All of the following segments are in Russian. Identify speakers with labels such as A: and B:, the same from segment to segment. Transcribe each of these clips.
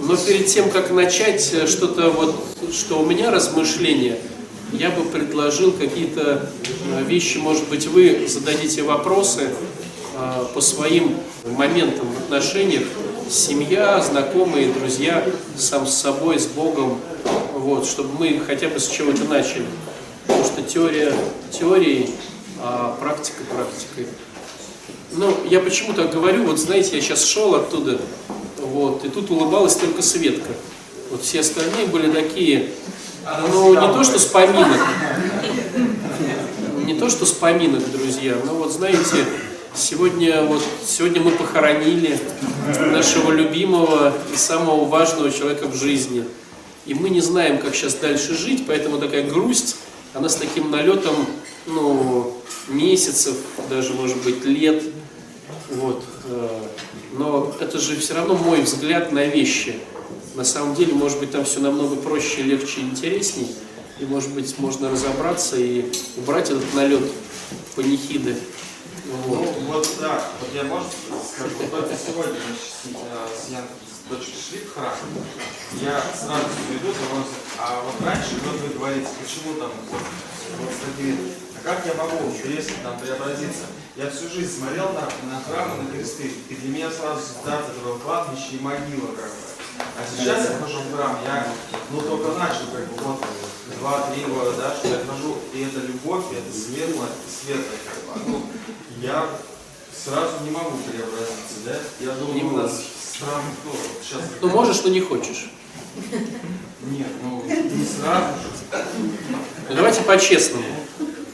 A: Но перед тем, как начать э, что-то вот, что у меня размышления, я бы предложил какие-то э, вещи, может быть, вы зададите вопросы э, по своим моментам в отношениях, семья, знакомые, друзья, сам с собой, с Богом, вот, чтобы мы хотя бы с чего-то начали. Потому что теория теорией, а практика практикой. Ну, я почему так говорю, вот знаете, я сейчас шел оттуда, вот, и тут улыбалась только Светка. Вот все остальные были такие, ну, не то что с поминок, не то что с поминок, друзья, но вот знаете, сегодня, вот, сегодня мы похоронили нашего любимого и самого важного человека в жизни. И мы не знаем, как сейчас дальше жить, поэтому такая грусть, она с таким налетом, ну, месяцев, даже, может быть, лет, вот. Но это же все равно мой взгляд на вещи. На самом деле, может быть, там все намного проще, легче и интересней. И, может быть, можно разобраться и убрать этот налет панихиды.
B: Вот. Ну, вот да, вот я, может, скажу, вот только сегодня мы с, э, с Янкой, дочкой шли в храм, я сразу веду, а вот раньше, вот вы говорите, почему там вот, вот такие а как я могу, если там преобразиться? Я всю жизнь смотрел на, на храмы, на кресты, и для меня сразу ассоциация этого кладбища и могила как бы. А сейчас я хожу в храм, я ну только начал, как бы вот два-три года, да, что я хожу, и это любовь, и это светлое, светлое, как бы. Ну, я сразу не могу преобразиться, да? Я думаю,
A: не
B: у
A: нас
B: странно кто сейчас.
A: Ну можешь, но не хочешь.
B: Нет, ну не сразу же.
A: Ну, давайте по-честному.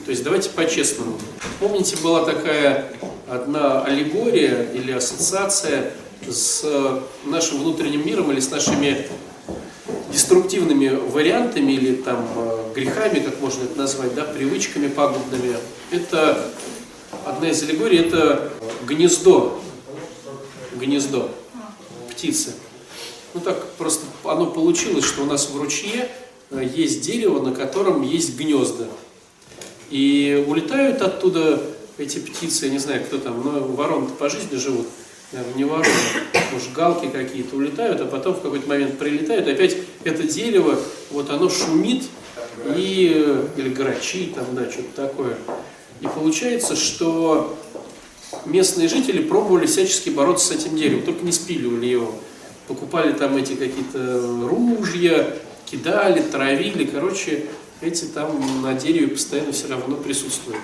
A: То есть давайте по-честному. Помните, была такая одна аллегория или ассоциация с нашим внутренним миром или с нашими деструктивными вариантами или там э, грехами, как можно это назвать, да, привычками пагубными. Это одна из аллегорий, это гнездо, гнездо птицы. Ну так просто оно получилось, что у нас в ручье э, есть дерево, на котором есть гнезда. И улетают оттуда эти птицы, я не знаю, кто там, но вороны по жизни живут, наверное, не вороны, может, галки какие-то улетают, а потом в какой-то момент прилетают, опять это дерево, вот оно шумит, и, или грачи, там, да, что-то такое. И получается, что местные жители пробовали всячески бороться с этим деревом, только не спиливали его. Покупали там эти какие-то ружья, кидали, травили, короче, эти там на дереве постоянно все равно присутствуют.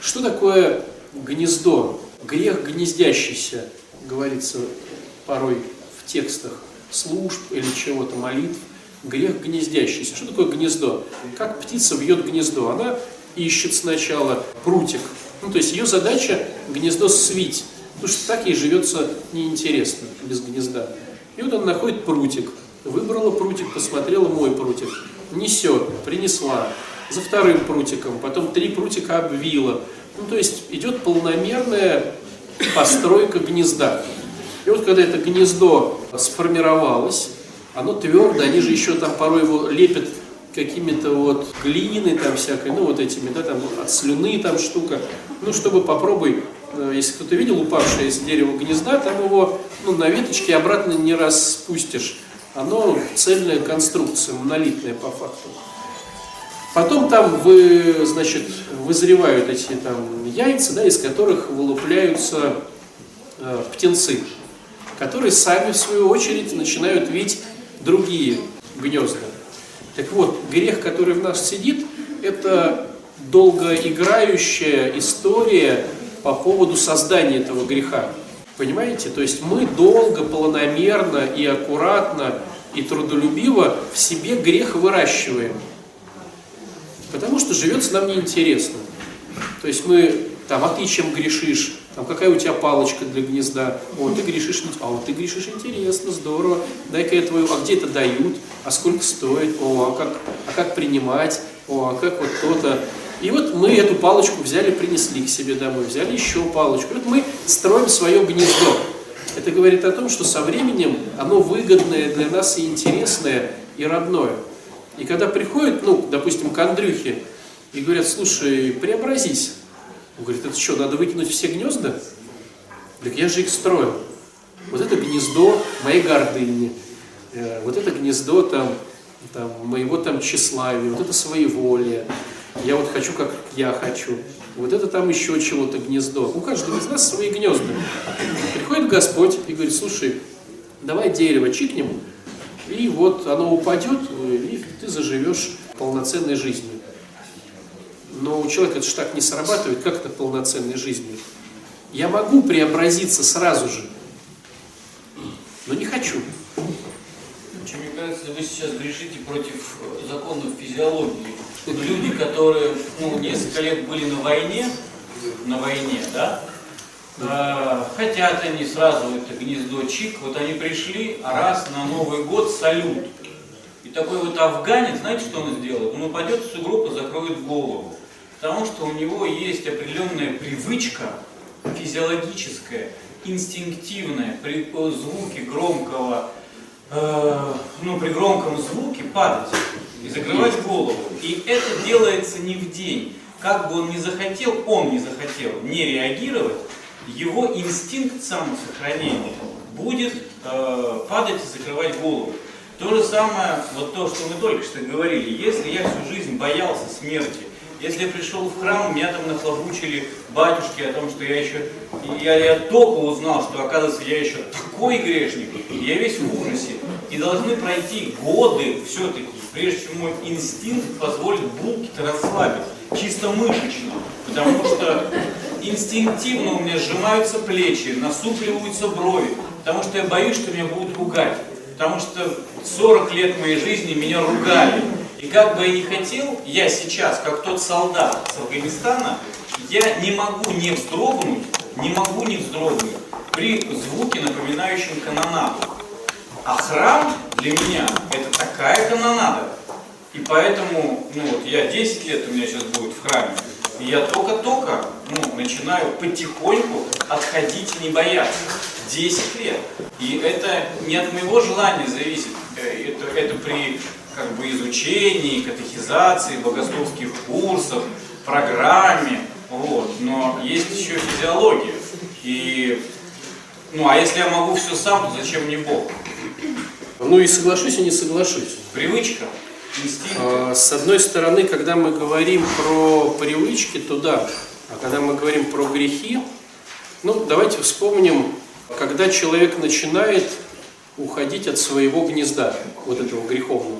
A: Что такое гнездо? Грех гнездящийся, говорится порой в текстах служб или чего-то, молитв. Грех гнездящийся. Что такое гнездо? Как птица вьет гнездо? Она ищет сначала прутик. Ну, то есть ее задача гнездо свить. Потому что так ей живется неинтересно без гнезда. И вот она находит прутик. Выбрала прутик, посмотрела мой прутик несет, принесла, за вторым прутиком, потом три прутика обвила. Ну, то есть идет полномерная постройка гнезда. И вот когда это гнездо сформировалось, оно твердое, они же еще там порой его лепят какими-то вот глиной там всякой, ну вот этими, да, там от слюны там штука. Ну, чтобы попробуй, э, если кто-то видел упавшее из дерева гнезда, там его, ну, на веточке обратно не распустишь оно цельная конструкция, монолитная по факту. Потом там вы, значит, вызревают эти там яйца, да, из которых вылупляются э, птенцы, которые сами, в свою очередь, начинают видеть другие гнезда. Так вот, грех, который в нас сидит, это долгоиграющая история по поводу создания этого греха. Понимаете? То есть мы долго, планомерно и аккуратно и трудолюбиво в себе грех выращиваем. Потому что живется нам неинтересно. То есть мы там, а ты чем грешишь? Там, какая у тебя палочка для гнезда? О, ты грешишь, а вот ты грешишь интересно, здорово. Дай-ка я твою, а где это дают? А сколько стоит? О, а как, а как принимать? О, а как вот то-то? И вот мы эту палочку взяли, принесли к себе домой, взяли еще палочку. И вот мы строим свое гнездо. Это говорит о том, что со временем оно выгодное для нас и интересное, и родное. И когда приходят, ну, допустим, к Андрюхе, и говорят, слушай, преобразись. Он говорит, это что, надо выкинуть все гнезда? Так я же их строил. Вот это гнездо моей гордыни. э, вот это гнездо там, там, моего там тщеславия, вот это своеволие, я вот хочу, как я хочу, вот это там еще чего-то гнездо. У каждого из нас свои гнезда. Приходит Господь и говорит, слушай, давай дерево чикнем, и вот оно упадет, и ты заживешь полноценной жизнью. Но у человека это же так не срабатывает, как это полноценной жизнью. Я могу преобразиться сразу же, но не хочу.
C: Мне кажется, вы сейчас грешите против законов физиологии. Люди, которые ну, несколько лет были на войне, на войне, да, э, хотят они сразу это гнездо чик, вот они пришли, а раз на Новый год салют. И такой вот афганец, знаете, что он сделает? Он упадет в сугроб и закроет голову. Потому что у него есть определенная привычка физиологическая, инстинктивная, при звуке громкого, э, ну, при громком звуке падать и закрывать голову. И это делается не в день. Как бы он ни захотел, он не захотел не реагировать, его инстинкт самосохранения будет э, падать и закрывать голову. То же самое, вот то, что мы только что говорили, если я всю жизнь боялся смерти, если я пришел в храм, меня там нахлобучили батюшки о том, что я еще... Я, я только узнал, что, оказывается, я еще такой грешник. Я весь в ужасе. И должны пройти годы все-таки, прежде чем мой инстинкт позволит булки-то расслабить. Чисто мышечно. Потому что инстинктивно у меня сжимаются плечи, насупливаются брови. Потому что я боюсь, что меня будут ругать. Потому что 40 лет моей жизни меня ругали. И как бы я ни хотел, я сейчас, как тот солдат с Афганистана, я не могу не вздрогнуть, не могу не вздрогнуть при звуке, напоминающем канонаду. А храм для меня это такая канонада. И поэтому, ну вот я 10 лет у меня сейчас будет в храме, и я только-только ну, начинаю потихоньку отходить и не бояться. 10 лет. И это не от моего желания зависит. Э, это, это при как бы изучении, катехизации, богословских курсах, программе, вот. но есть еще физиология. И, ну, а если я могу все сам, то зачем мне Бог?
A: Ну и соглашусь и не соглашусь.
C: Привычка, инстинкт.
A: А, с одной стороны, когда мы говорим про привычки, то да. А когда мы говорим про грехи, ну, давайте вспомним, когда человек начинает уходить от своего гнезда, вот этого греховного.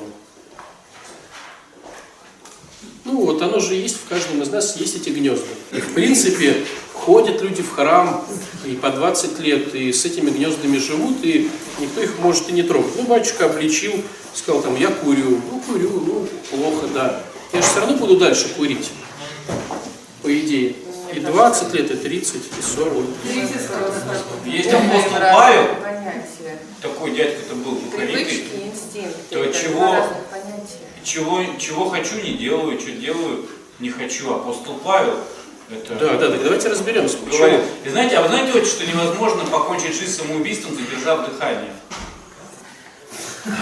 A: Ну вот оно же есть в каждом из нас, есть эти гнезда. И в принципе ходят люди в храм и по 20 лет, и с этими гнездами живут, и никто их может и не трогать. Ну, батюшка обличил, сказал там, я курю, ну, курю, ну, плохо, да. Я же все равно буду дальше курить, по идее. И 20 лет, и 30, и 40.
C: Есть апостол Павел, такой дядька-то был то чего чего, чего хочу, не делаю, что делаю, не хочу. Апостол Павел это...
A: Да, да, так давайте разберемся.
C: Говорит. И знаете, а вы знаете, вот, что невозможно покончить жизнь самоубийством, задержав дыхание? Не,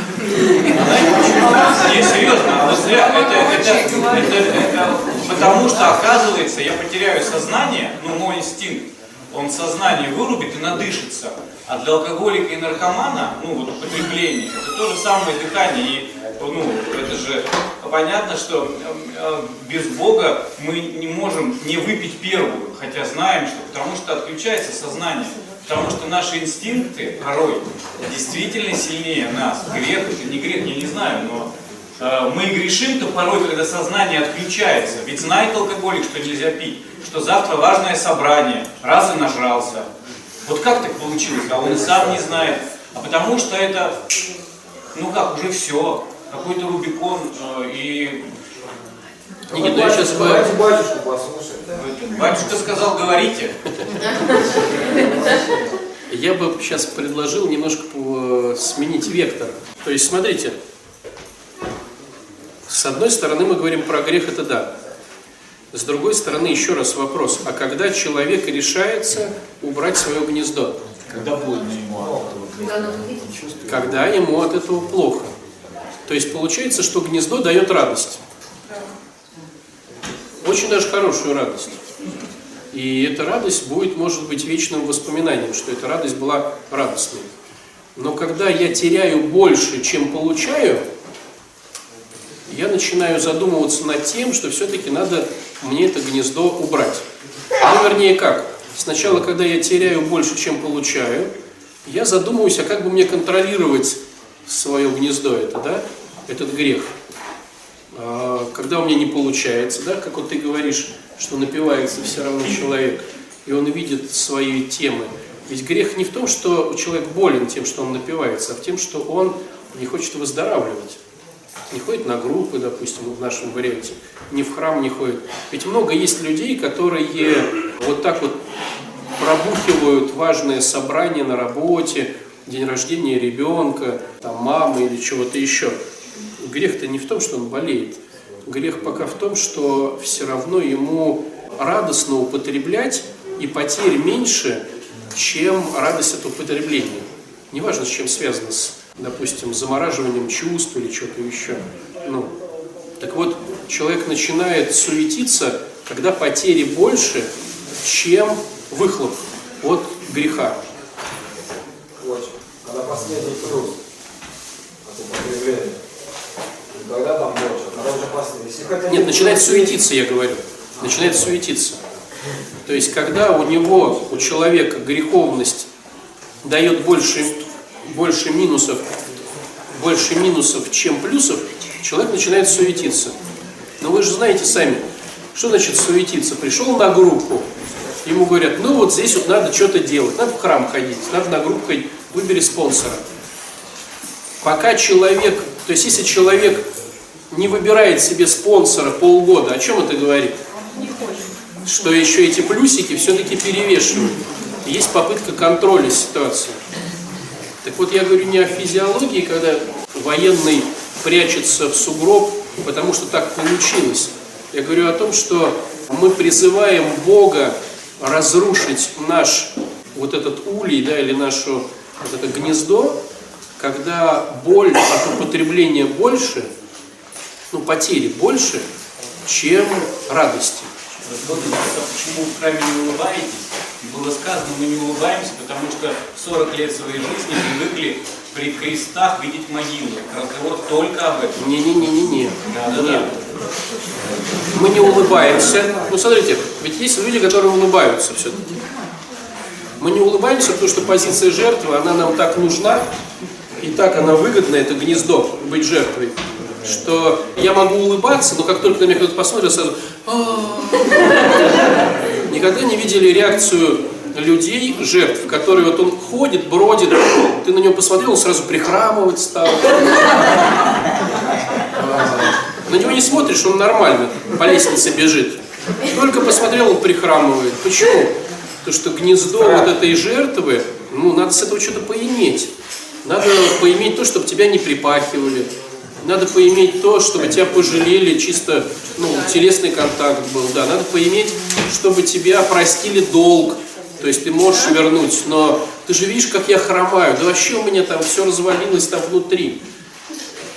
C: серьезно, вот зря, это, это, это, это, потому что, оказывается, я потеряю сознание, ну, мой инстинкт, он сознание вырубит и надышится. А для алкоголика и наркомана, ну, вот употребление, это то же самое дыхание. И ну, это же понятно, что э, без Бога мы не можем не выпить первую, хотя знаем, что потому что отключается сознание, потому что наши инстинкты порой действительно сильнее нас. Грех это не грех, я не знаю, но э, мы грешим-то порой, когда сознание отключается. Ведь знает алкоголик, что нельзя пить, что завтра важное собрание, раз и нажрался. Вот как так получилось? А он и сам не знает. А потому что это, ну как, уже все какой-то Рубикон э, и...
A: Никита, ну, я сейчас...
D: Давайте батюшку послушаем.
C: Батюшка сказал, говорите.
A: Я бы сейчас предложил немножко э, сменить вектор. То есть, смотрите, с одной стороны мы говорим про грех, это да. С другой стороны, еще раз вопрос, а когда человек решается убрать свое гнездо?
C: Когда больно ему
A: Когда ему от этого плохо. То есть получается, что гнездо дает радость. Очень даже хорошую радость. И эта радость будет, может быть, вечным воспоминанием, что эта радость была радостной. Но когда я теряю больше, чем получаю, я начинаю задумываться над тем, что все-таки надо мне это гнездо убрать. Ну, вернее, как? Сначала, когда я теряю больше, чем получаю, я задумываюсь, а как бы мне контролировать свое гнездо это, да, этот грех. А, когда у меня не получается, да, как вот ты говоришь, что напивается все равно человек, и он видит свои темы. Ведь грех не в том, что человек болен тем, что он напивается, а в том, что он не хочет выздоравливать. Не ходит на группы, допустим, в нашем варианте, ни в храм не ходит. Ведь много есть людей, которые вот так вот пробухивают важное собрание на работе, день рождения ребенка, там, мамы или чего-то еще. Грех-то не в том, что он болеет. Грех пока в том, что все равно ему радостно употреблять и потерь меньше, чем радость от употребления. Неважно, с чем связано, с, допустим, замораживанием чувств или что-то еще. Ну, так вот, человек начинает суетиться, когда потери больше, чем выхлоп от греха.
D: Очень. Когда последний плюс от употребления. Когда там больше, а когда уже последний. Если хотя
A: Нет, начинает суетиться, я говорю. Начинает суетиться. То есть, когда у него, у человека греховность дает больше, больше минусов, больше минусов, чем плюсов, человек начинает суетиться. Но вы же знаете сами, что значит суетиться? Пришел на группу, ему говорят, ну вот здесь вот надо что-то делать, надо в храм ходить, надо на группу ходить, выбери спонсора. Пока человек, то есть если человек не выбирает себе спонсора полгода, о чем это говорит? Что еще эти плюсики все-таки перевешивают. Есть попытка контроля ситуации. Так вот, я говорю не о физиологии, когда военный прячется в сугроб, потому что так получилось. Я говорю о том, что мы призываем Бога разрушить наш вот этот улей, да, или наше вот это гнездо, когда боль от употребления больше, ну, потери больше, чем радости.
C: Вот почему вы в храме не улыбаетесь? Было сказано, мы не улыбаемся, потому что 40 лет своей жизни привыкли при крестах видеть могилы. Разговор только об этом.
A: Не-не-не-не-не. Нет. Мы не улыбаемся. Ну, смотрите, ведь есть люди, которые улыбаются все-таки. Мы не улыбаемся, потому что позиция жертвы, она нам так нужна, и так она выгодна, это гнездо, быть жертвой, что я могу улыбаться, но как только на меня кто-то посмотрит, сразу. Никогда не видели реакцию людей, жертв, которые вот он ходит, бродит, ты на него посмотрел, он сразу прихрамывать стал. На него не смотришь, он нормально по лестнице бежит. Только посмотрел, он прихрамывает. Почему? Потому что гнездо вот этой жертвы, ну, надо с этого что-то поиметь. Надо поиметь то, чтобы тебя не припахивали. Надо поиметь то, чтобы тебя пожалели, чисто, ну, телесный контакт был, да. Надо поиметь, чтобы тебя простили долг. То есть ты можешь вернуть, но ты же видишь, как я хромаю. Да вообще у меня там все развалилось там внутри.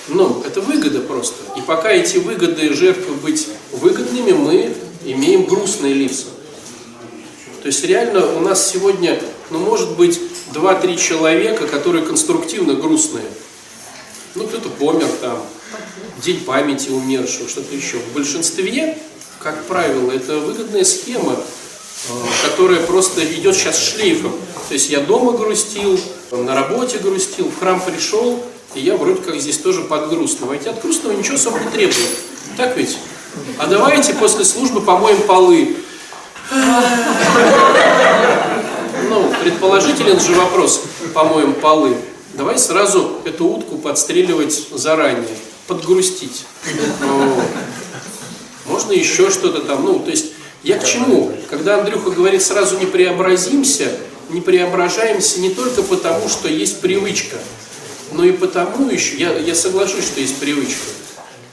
A: Ну, это выгода просто. И пока эти выгоды жертвы быть выгодными, мы имеем грустные лица. То есть реально у нас сегодня, ну, может быть, 2-3 человека, которые конструктивно грустные. Ну, кто-то помер там, день памяти умершего, что-то еще. В большинстве, как правило, это выгодная схема, э, которая просто идет сейчас шлейфом. То есть я дома грустил, на работе грустил, в храм пришел, и я вроде как здесь тоже под грустного. Ведь от грустного ничего особо не требует. Так ведь? А давайте после службы помоем полы. Ну, предположителен же вопрос, помоем полы. Давай сразу эту утку подстреливать заранее, подгрустить. Можно еще что-то там, ну, то есть, я к чему? Когда Андрюха говорит, сразу не преобразимся, не преображаемся не только потому, что есть привычка, но и потому еще, я, я соглашусь, что есть привычка,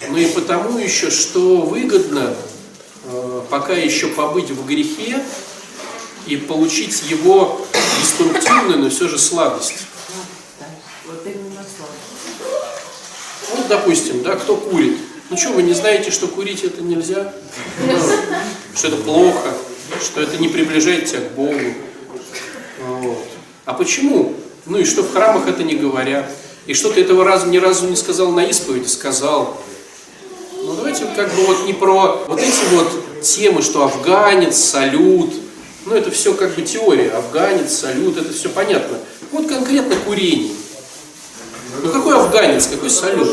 A: но и потому еще, что выгодно э, пока еще побыть в грехе и получить его деструктивную, но все же сладость.
E: Вот именно слава.
A: Допустим, да, кто курит. Ну что, вы не знаете, что курить это нельзя? Что это плохо, что это не приближает тебя к Богу. А почему? Ну и что в храмах это не говорят. И что ты этого разу ни разу не сказал на исповеди, сказал. Ну давайте как бы вот не про вот эти вот темы, что афганец, салют. Ну это все как бы теория. Афганец, салют, это все понятно. Вот конкретно курение. Ну какой афганец, какой салют?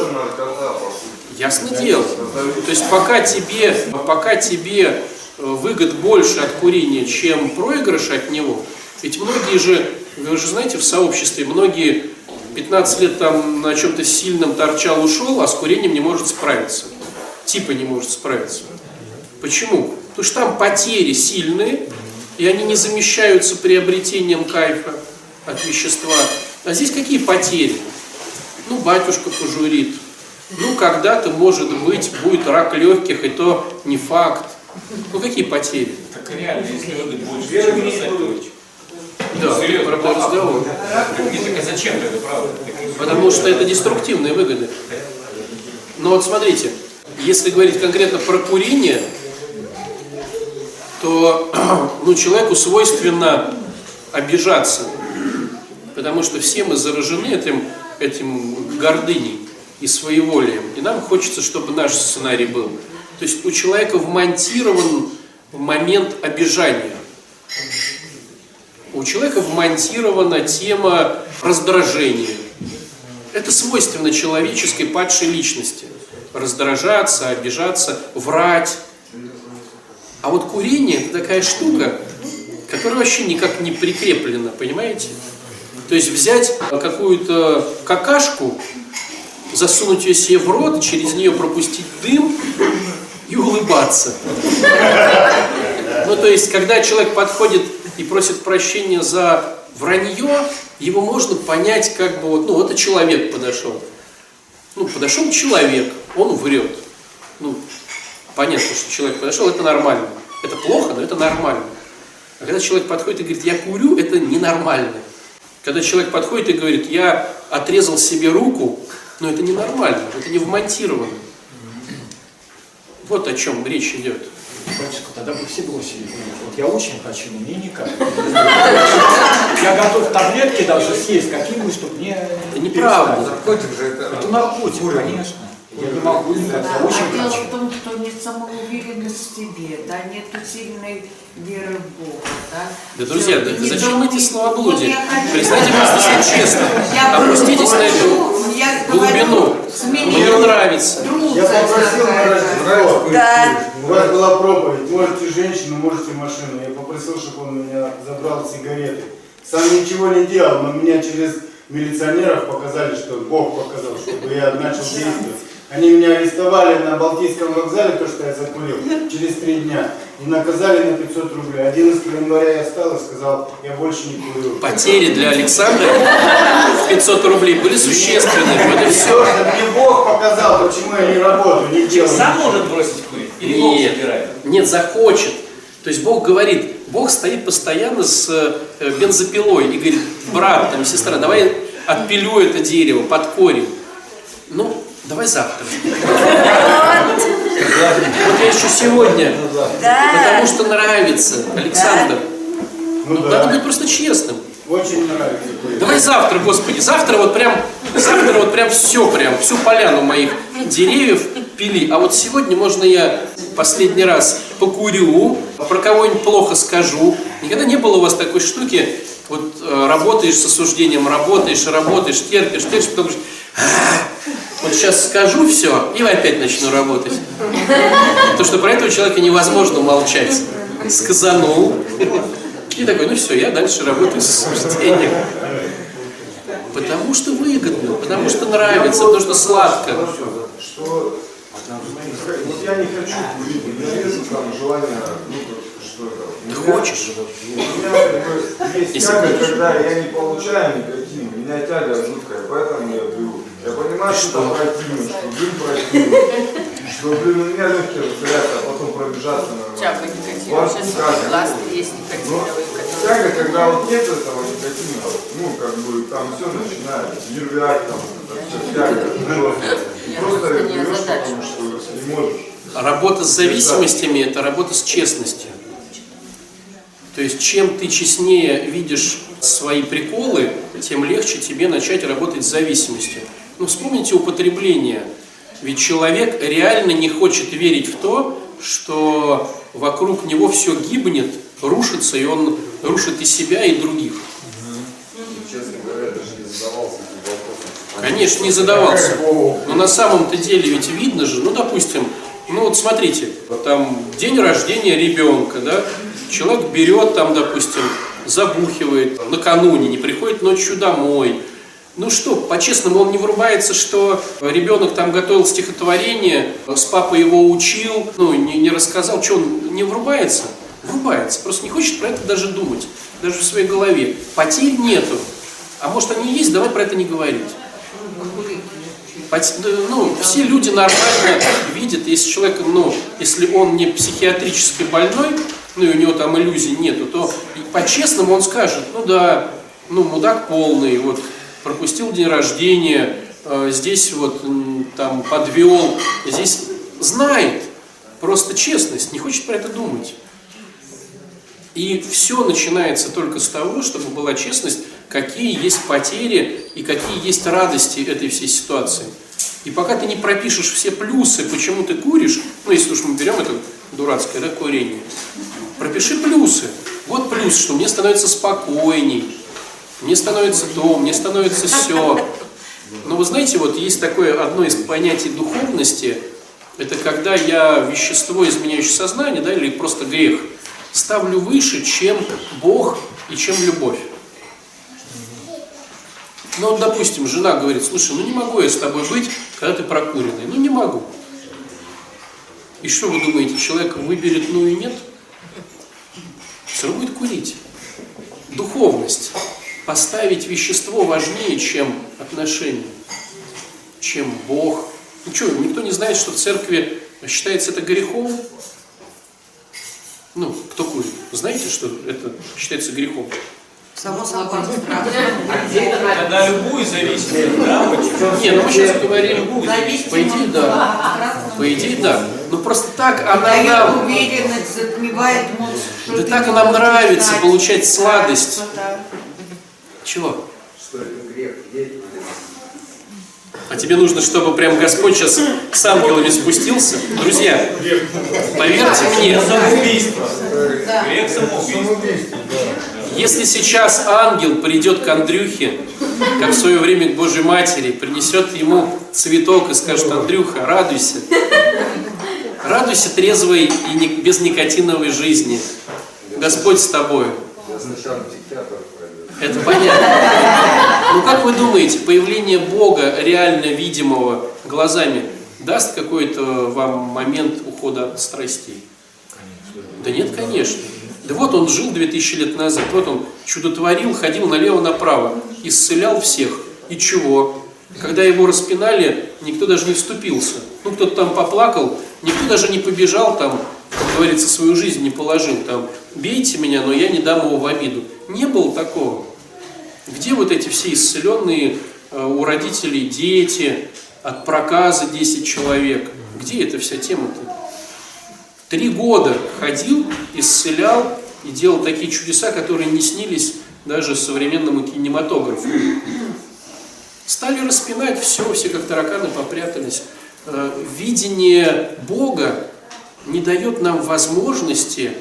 A: Ясно дело. То есть пока тебе, пока тебе э, выгод больше от курения, чем проигрыш от него, ведь многие же, вы же знаете, в сообществе многие 15 лет там на чем-то сильном торчал, ушел, а с курением не может справиться. Типа не может справиться. Почему? Потому что там потери сильные, и они не замещаются приобретением кайфа от вещества. А здесь какие потери? Ну, батюшка пожурит, ну, когда-то, может быть, будет рак легких, и то не факт. Ну, какие потери?
C: Так реально, если выгод больше, чем бросать курить.
A: Да,
C: Серьезно.
A: правда, разговор.
C: Нет, так а зачем это, правда?
A: Потому что это деструктивные выгоды. Но вот смотрите, если говорить конкретно про курение, то ну, человеку свойственно обижаться, потому что все мы заражены этим, этим гордыней и своеволием, и нам хочется, чтобы наш сценарий был. То есть у человека вмонтирован момент обижания. У человека вмонтирована тема раздражения. Это свойственно человеческой падшей личности. Раздражаться, обижаться, врать. А вот курение это такая штука, которая вообще никак не прикреплена, понимаете? То есть взять какую-то какашку, засунуть ее себе в рот, через нее пропустить дым и улыбаться. Ну, то есть, когда человек подходит и просит прощения за вранье, его можно понять, как бы вот, ну, это человек подошел. Ну, подошел человек, он врет. Ну, понятно, что человек подошел, это нормально. Это плохо, но это нормально. А когда человек подходит и говорит, я курю, это ненормально. Когда человек подходит и говорит, я отрезал себе руку, но это ненормально, это не вмонтировано. Вот о чем речь идет.
F: Батюшка, тогда бы все бросили. Вот я очень хочу, но мне никак. Я готов таблетки даже съесть какие-нибудь, чтобы мне...
A: Это неправда.
G: Наркотик же это...
F: Это наркотик, конечно. Я не могу никак, я
E: А
F: очень
E: дело
F: хочу.
E: в том, что нет самоуверенности в себе, да, нету сильной веры в Бога, да.
A: Да, друзья, да
E: не
A: зачем эти словоблудия?
E: Вот я хочу-
A: Признайте просто себе честно.
E: Я
A: Опуститесь на эту
E: я
A: глубину. Мне нравится.
H: Я попросил. Рождество,
E: Да.
H: у вас была проповедь, можете женщину, можете машину. Я попросил, чтобы он меня забрал сигареты. Сам ничего не делал, но меня через милиционеров показали, что Бог показал, чтобы я начал действовать. Они меня арестовали на Балтийском вокзале, то, что я закурил, через три дня. И наказали на 500 рублей. 11 января я встал и сказал, я больше не курю.
A: Потери для Александра в 500 рублей были существенны. Вот и
H: Все, мне Бог показал, почему я не работаю, не делаю.
C: Сам
H: ничего.
C: может бросить курить? Или Бог
A: Нет,
C: забирает?
A: нет, захочет. То есть Бог говорит, Бог стоит постоянно с э, бензопилой и говорит, брат, там, сестра, давай отпилю это дерево под корень. Ну, давай завтра. Вот я еще сегодня. Потому что нравится, Александр.
H: Ну
A: Ну,
H: да.
A: надо быть просто честным.
H: Очень нравится.
A: Давай завтра, Господи, завтра вот прям, завтра вот прям все прям, всю поляну моих деревьев пили. А вот сегодня можно я последний раз покурю, про кого-нибудь плохо скажу. Никогда не было у вас такой штуки, вот э, работаешь с осуждением, работаешь, работаешь, терпишь, терпишь, потом говоришь, «А, вот сейчас скажу все, и опять начну работать. Потому что про этого человека невозможно молчать. Сказанул. И такой, ну все, я дальше работаю с осуждением. Потому что выгодно, потому что нравится, потому что сладко.
G: Что... Вот я не хочу курить, у меня нет там желания, ну, как- что это...
A: Ты хочешь?
G: У меня есть тяга, когда я не получаю никотин, у меня тяга жуткая, поэтому я беру. Я понимаю, что это противно, что блин противно, что, блин, у меня легкие разрядятся, а потом пробежаться нормально.
E: Тяга никотина.
G: Вот
E: Сейчас
G: тяга.
E: ласты есть
G: Ну,
E: никотиновые,
G: тяга, когда вот нет этого никотина, ну, как бы, там все начинает, нервяк, там, все тяга, жесткая. Просто берешь, потому что не можешь.
A: Работа с зависимостями – это работа с честностью. То есть, чем ты честнее видишь свои приколы, тем легче тебе начать работать с зависимостью. Ну, вспомните употребление. Ведь человек реально не хочет верить в то, что вокруг него все гибнет, рушится, и он рушит и себя, и других. Конечно, не задавался. Но на самом-то деле ведь видно же, ну, допустим, ну вот смотрите, там день рождения ребенка, да, человек берет там, допустим, забухивает накануне, не приходит ночью домой. Ну что, по-честному, он не врубается, что ребенок там готовил стихотворение, с папой его учил, ну, не, не рассказал, что он не врубается? Врубается, просто не хочет про это даже думать, даже в своей голове. Потерь нету. А может они есть, давай про это не говорить. Пот- Ну, все люди нормально видят, если человек, ну, если он не психиатрически больной, ну и у него там иллюзий нету, то по-честному он скажет, ну да, ну мудак полный, вот пропустил день рождения, э, здесь вот там подвел, здесь знает, просто честность, не хочет про это думать. И все начинается только с того, чтобы была честность, какие есть потери и какие есть радости этой всей ситуации. И пока ты не пропишешь все плюсы, почему ты куришь, ну если уж мы берем это дурацкое да, курение, пропиши плюсы. Вот плюс, что мне становится спокойней, мне становится то, мне становится все. Но вы знаете, вот есть такое одно из понятий духовности, это когда я вещество, изменяющее сознание, да, или просто грех, ставлю выше, чем Бог и чем любовь. Ну, вот, допустим, жена говорит, слушай, ну не могу я с тобой быть, когда ты прокуренный. Ну, не могу. И что вы думаете, человек выберет ну и нет? Все равно будет курить. Духовность. Поставить вещество важнее, чем отношения, чем Бог. Ну что, никто не знает, что в церкви считается это грехом? Ну, кто курит? Знаете, что это считается грехом?
E: Само собой, страшно.
C: Когда любую зависимость, да,
A: Не, ну мы сейчас говорим,
E: Зависимость
A: по идее, да. По идее, да. Ну просто так она нам,
E: уверенность, затмевает мозг.
A: да так нам нравится получать сладость. Чего?
D: Что это грех? Деятельность.
A: А тебе нужно, чтобы прям Господь сейчас с ангелами спустился? Друзья, поверьте мне,
C: самоубийство. Грех самоубийства.
A: если сейчас ангел придет к Андрюхе, как в свое время к Божьей Матери, принесет ему цветок и скажет, Андрюха, радуйся. Радуйся трезвой и без никотиновой жизни. Господь с тобой.
D: Я сначала пойду.
A: Это понятно. Ну как вы думаете, появление Бога реально видимого глазами даст какой-то вам момент ухода от страстей? Да нет, конечно. Да вот он жил 2000 лет назад, вот он чудотворил, ходил налево-направо, исцелял всех. И чего? Когда его распинали, никто даже не вступился. Ну, кто-то там поплакал, никто даже не побежал там, как говорится, свою жизнь не положил. Там, бейте меня, но я не дам его в обиду. Не было такого. Где вот эти все исцеленные э, у родителей дети, от проказа 10 человек? Где эта вся тема-то? Три года ходил, исцелял и делал такие чудеса, которые не снились даже современному кинематографу. Стали распинать все, все как тараканы попрятались. Э, Видение Бога не дает нам возможности,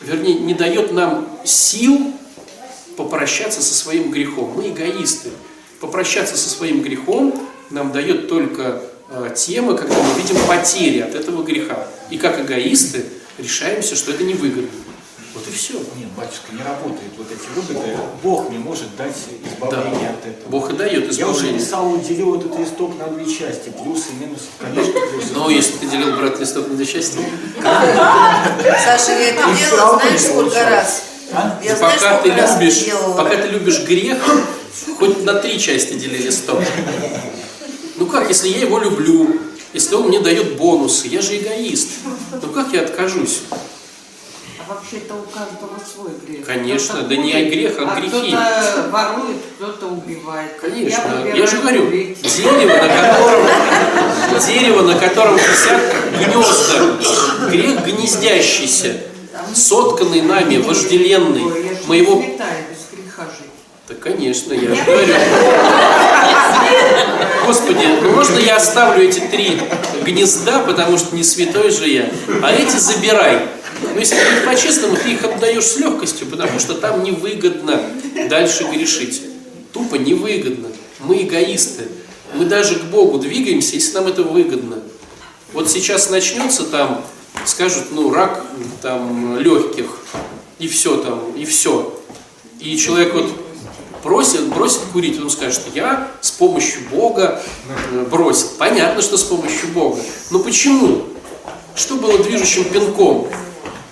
A: вернее, не дает нам сил попрощаться со своим грехом. Мы эгоисты. Попрощаться со своим грехом нам дает только э, тема, когда мы видим потери от этого греха. И как эгоисты решаемся, что это невыгодно. Вот и все.
F: Нет, батюшка, не работает вот эти выгоды. Бог не может дать избавление от этого.
A: Бог и дает
F: Я уже
A: избавление.
F: писал, он делил этот листок на две части, плюсы и минусы, конечно, плюсы.
A: Но если ты делил, брат, листок на две части,
I: Саша, я это делала, знаешь, сколько раз?
F: А?
I: Я
A: пока ты любишь,
I: делала?
A: пока ты любишь грех, хоть на три части дели листок. Ну как, если я его люблю, если он мне дает бонусы, я же эгоист. Ну как я откажусь?
E: А вообще-то у каждого свой грех.
A: Конечно, да не
E: курит,
A: грех, а грехи.
E: Кто-то ворует, кто-то убивает.
A: Конечно, я,
E: выбираю
A: же говорю, дерево, на котором, дерево, на котором висят гнезда, грех гнездящийся, сотканный нами, вожделенный,
E: я
A: мы его. Да, конечно, я же говорю. Господи, ну можно я оставлю эти три гнезда, потому что не святой же я, а эти забирай. Но если говорить по-честному, ты их отдаешь с легкостью, потому что там невыгодно дальше грешить. Тупо невыгодно. Мы эгоисты. Мы даже к Богу двигаемся, если нам это выгодно. Вот сейчас начнется там, скажут, ну, рак там легких, и все там, и все. И человек вот бросит, бросит курить, он скажет, я с помощью Бога э, бросил. Понятно, что с помощью Бога. Но почему? Что было движущим пинком?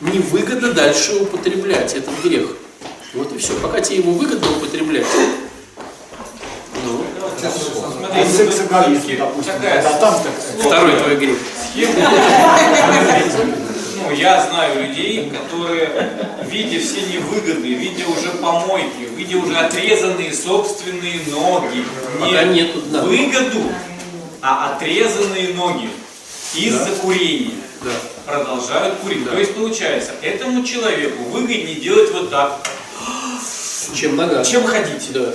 A: Невыгодно дальше употреблять этот грех. Вот и все. Пока тебе его выгодно употреблять, ну,
F: А сексоголизм, допустим,
C: Такая
F: да там так.
A: второй твой грех.
C: Ну, я знаю людей, которые, видя все невыгоды, видя уже помойки, видя уже отрезанные собственные ноги,
A: Пока
C: не
A: нету дна.
C: выгоду, а отрезанные ноги из-за курения
A: Да.
C: Продолжают курить. То есть получается, этому человеку выгоднее делать вот так,
A: Чем нога.
C: чем ходить.
A: Да.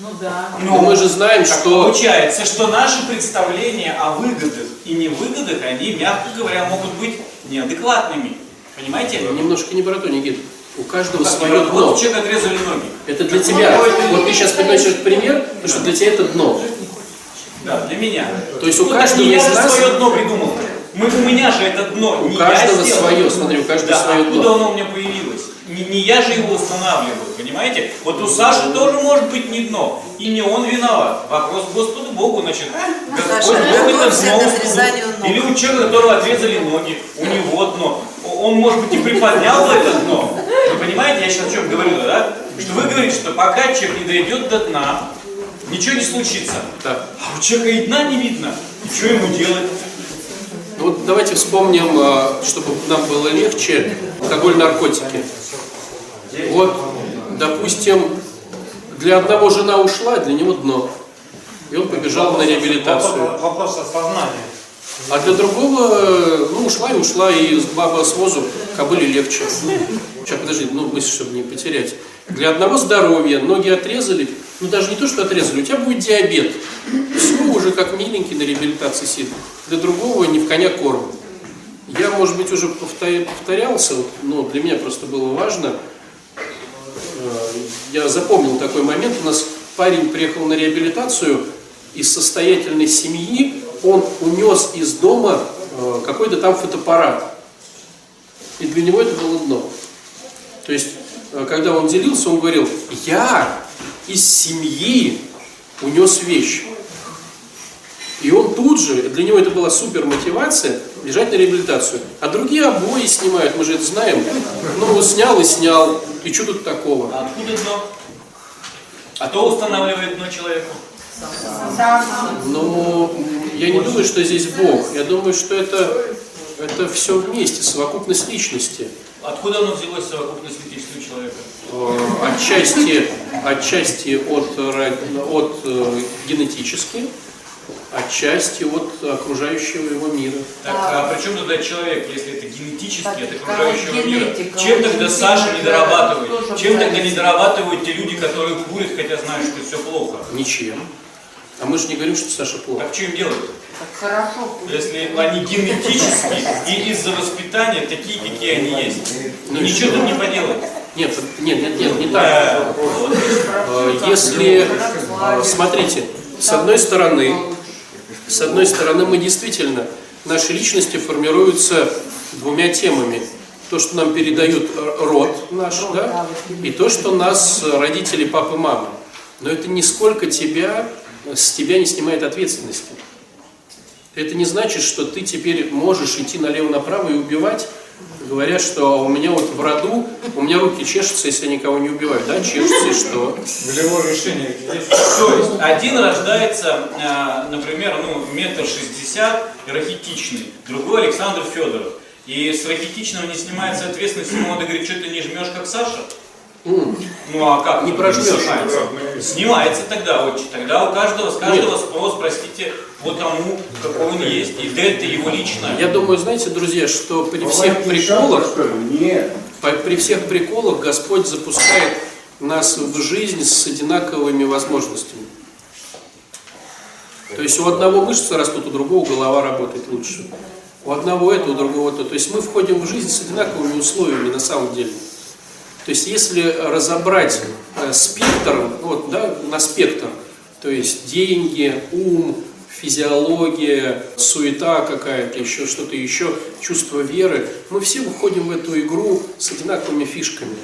E: Ну да.
A: Но мы же знаем,
C: Так
A: что
C: Получается, что наши представления о выгодах и невыгодах, они, мягко говоря, могут быть неадекватными. Понимаете?
A: немножко не про то, Никит. У каждого
C: Как
A: свое
C: вот
A: дно.
C: человек отрезали ноги.
A: Это для тебя. Вот ты сейчас приводишь этот пример, потому что для тебя это дно.
C: Да, для меня.
A: То есть у
C: Ну,
A: каждого из
C: же
A: нас-
C: свое дно придумал. Мы, у меня же это дно.
A: У
C: не
A: каждого
C: я сделал.
A: свое, смотри, у каждого
C: да,
A: свое
C: откуда
A: дно.
C: оно у меня появилось? Не, не я же его устанавливаю, понимаете? Вот у Саши тоже может быть не дно. И не он виноват. Вопрос Господу Богу, значит. Господь
I: Саша,
C: Бог это дно. Или у человека, которого отрезали ноги, у него дно. Он, может быть, и приподнял это дно. Вы понимаете, я сейчас о чем говорю, да? Что вы говорите, что пока человек не дойдет до дна, ничего не случится.
A: Да.
C: А у человека и дна не видно. И что ему делать?
A: Вот давайте вспомним, а, чтобы нам было легче, алкоголь, наркотики. Вот, допустим, для одного жена ушла, для него дно. И он побежал на реабилитацию.
J: Вопрос осознания.
A: А для другого, ну, ушла и ушла, и с баба с возу кобыле легче. Сейчас, подожди, ну, мысль, чтобы не потерять. Для одного здоровья, ноги отрезали, ну, даже не то, что отрезали, у тебя будет диабет. Все уже как миленький на реабилитации сидит. Для другого не в коня корм. Я, может быть, уже повторя- повторялся, но для меня просто было важно. Э, Я запомнил такой момент. У нас парень приехал на реабилитацию из состоятельной семьи. Он унес из дома э, какой-то там фотоаппарат. И для него это было дно. То есть, э, когда он делился, он говорил, я из семьи унес вещь. И он тут же, для него это была супер мотивация бежать на реабилитацию. А другие обои снимают, мы же это знаем. Ну, снял и снял. И что тут такого?
C: А откуда дно? А кто устанавливает дно человеку?
A: Но я не думаю, что здесь Бог. Я думаю, что это, это все вместе, совокупность личности.
C: Откуда оно взялось совокупность у человека?
A: Э, Отчасти, отчасти от, от э, генетически, отчасти от окружающего его мира.
C: Так, а при чем тогда человек, если это генетически
E: Так,
C: от окружающего мира?
E: генетика?
C: Чем тогда
E: Очень
C: Саша не дорабатывает? Чем тогда не дорабатывают те люди, которые курят, хотя знают, что все плохо?
A: Ничем. А мы же не говорим, что Саша плохо.
C: Так что им делать?
E: Так хорошо.
C: Если они генетически и из-за воспитания такие, какие они есть.
A: Ну
C: ничего тут не поделать.
A: Нет, нет, нет, нет, не так. Э, Если, э, смотрите, с одной стороны, с одной стороны, мы действительно, наши личности формируются двумя темами. То, что нам передают род наш, да, и то, что нас э, родители, папы, мамы. Но это нисколько тебя, с тебя не снимает ответственности. Это не значит, что ты теперь можешь идти налево-направо и убивать, говоря, что у меня вот в роду, у меня руки чешутся, если я никого не убиваю. Да, чешутся, и что?
J: Волевое решение.
C: То есть один рождается, э, например, ну, метр шестьдесят, рахитичный, другой Александр Федоров. И с рахитичного не снимается ответственность, ему надо говорить, что ты не жмешь, как Саша? Ну а как?
A: Не прожмешь.
C: Снимается? Снимается тогда, отче. Тогда у каждого, с каждого спрос, простите, по тому, какой он есть. И это его личное.
A: Я думаю, знаете, друзья, что при всех приколах?
H: Нет.
A: при всех приколах Господь запускает нас в жизнь с одинаковыми возможностями. То есть у одного мышцы растут, у другого голова работает лучше. У одного это, у другого то. То есть мы входим в жизнь с одинаковыми условиями на самом деле. То есть если разобрать э, спектр, вот, да, на спектр, то есть деньги, ум, физиология, суета какая-то, еще что-то еще, чувство веры, мы все выходим в эту игру с одинаковыми фишками.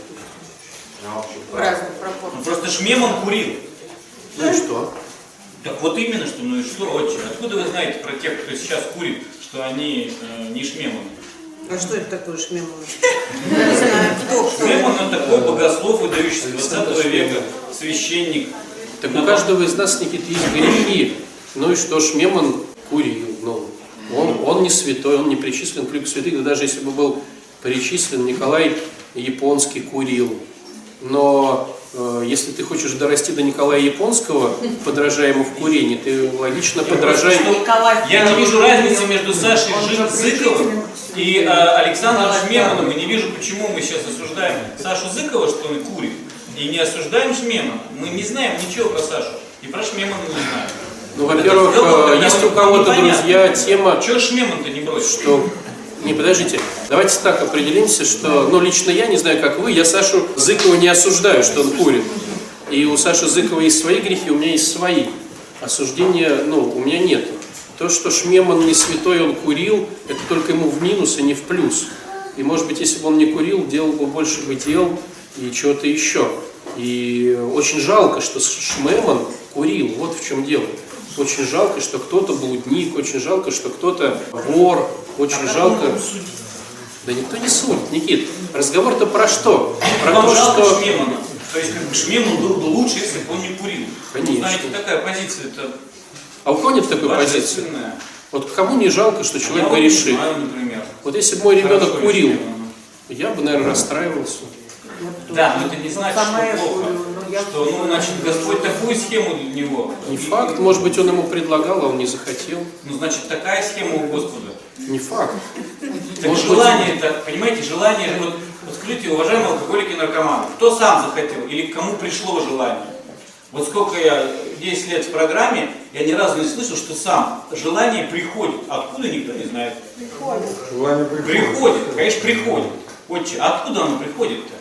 C: Ну, просто Шмеман курил.
A: Ну и что?
C: Так вот именно, что ну и что, отче, откуда вы знаете про тех, кто сейчас курит, что они э, не шмеманы?
I: А что это такое шмемон? Не знаю, кто кто.
C: Шмеман он такой богослов, выдающийся 20 века, священник.
A: Так у каждого из нас, Никита, есть грехи. Ну и что, Шмеман курил. Ну, он, он не святой, он не причислен к лику святых. Да даже если бы был причислен, Николай Японский курил. Но если ты хочешь дорасти до Николая Японского, подражая ему в курении, ты логично подражай...
C: Я не вижу разницы между Сашей Зыковым и э, Александром Шмеманом. И не вижу, почему мы сейчас осуждаем Сашу Зыкова, что он курит, и не осуждаем Шмемана. Мы не знаем ничего про Сашу. И про Шмемана не знаем.
A: Ну, во-первых, э, если у кого-то, друзья, тема,
C: Чего Шмеман-то не бросил?
A: что... Не, подождите, давайте так определимся, что, ну, лично я, не знаю, как вы, я Сашу Зыкова не осуждаю, что он курит. И у Саши Зыкова есть свои грехи, у меня есть свои. Осуждения, ну, у меня нет. То, что Шмеман не святой, он курил, это только ему в минус и не в плюс. И, может быть, если бы он не курил, делал бы больше бы дел и чего-то еще. И очень жалко, что Шмеман курил, вот в чем дело. Очень жалко, что кто-то блудник, очень жалко, что кто-то вор, очень жалко... Да никто не судит, Никит. Разговор-то про что? Про
C: Вам
A: то,
C: жалко
A: что...
C: Шмемана. То есть как бы Шмеман был бы лучше, если бы он не курил.
A: Конечно.
C: Знаете, такая позиция это
A: А у кого нет такой позиции? Вот кому не жалко, что человек
C: не
A: грешит?
C: знаю, например.
A: Вот если бы мой ребенок
C: Хорошо,
A: курил, я бы, наверное, расстраивался.
C: Да, но это не значит, что плохо.
E: но я
C: Что, ну, значит, Господь такую схему для него.
A: Не факт, может быть, он ему предлагал, а он не захотел.
C: Ну, значит, такая схема у Господа.
A: Не факт.
C: Так
A: Может быть,
C: желание, это, понимаете, желание, вот, вот скажите, уважаемые алкоголики и наркоманы, кто сам захотел или к кому пришло желание? Вот сколько я, 10 лет в программе, я ни разу не слышал, что сам желание приходит. Откуда, никто не знает.
G: Желание приходит.
C: Приходит, конечно, приходит. Отче, откуда оно приходит-то?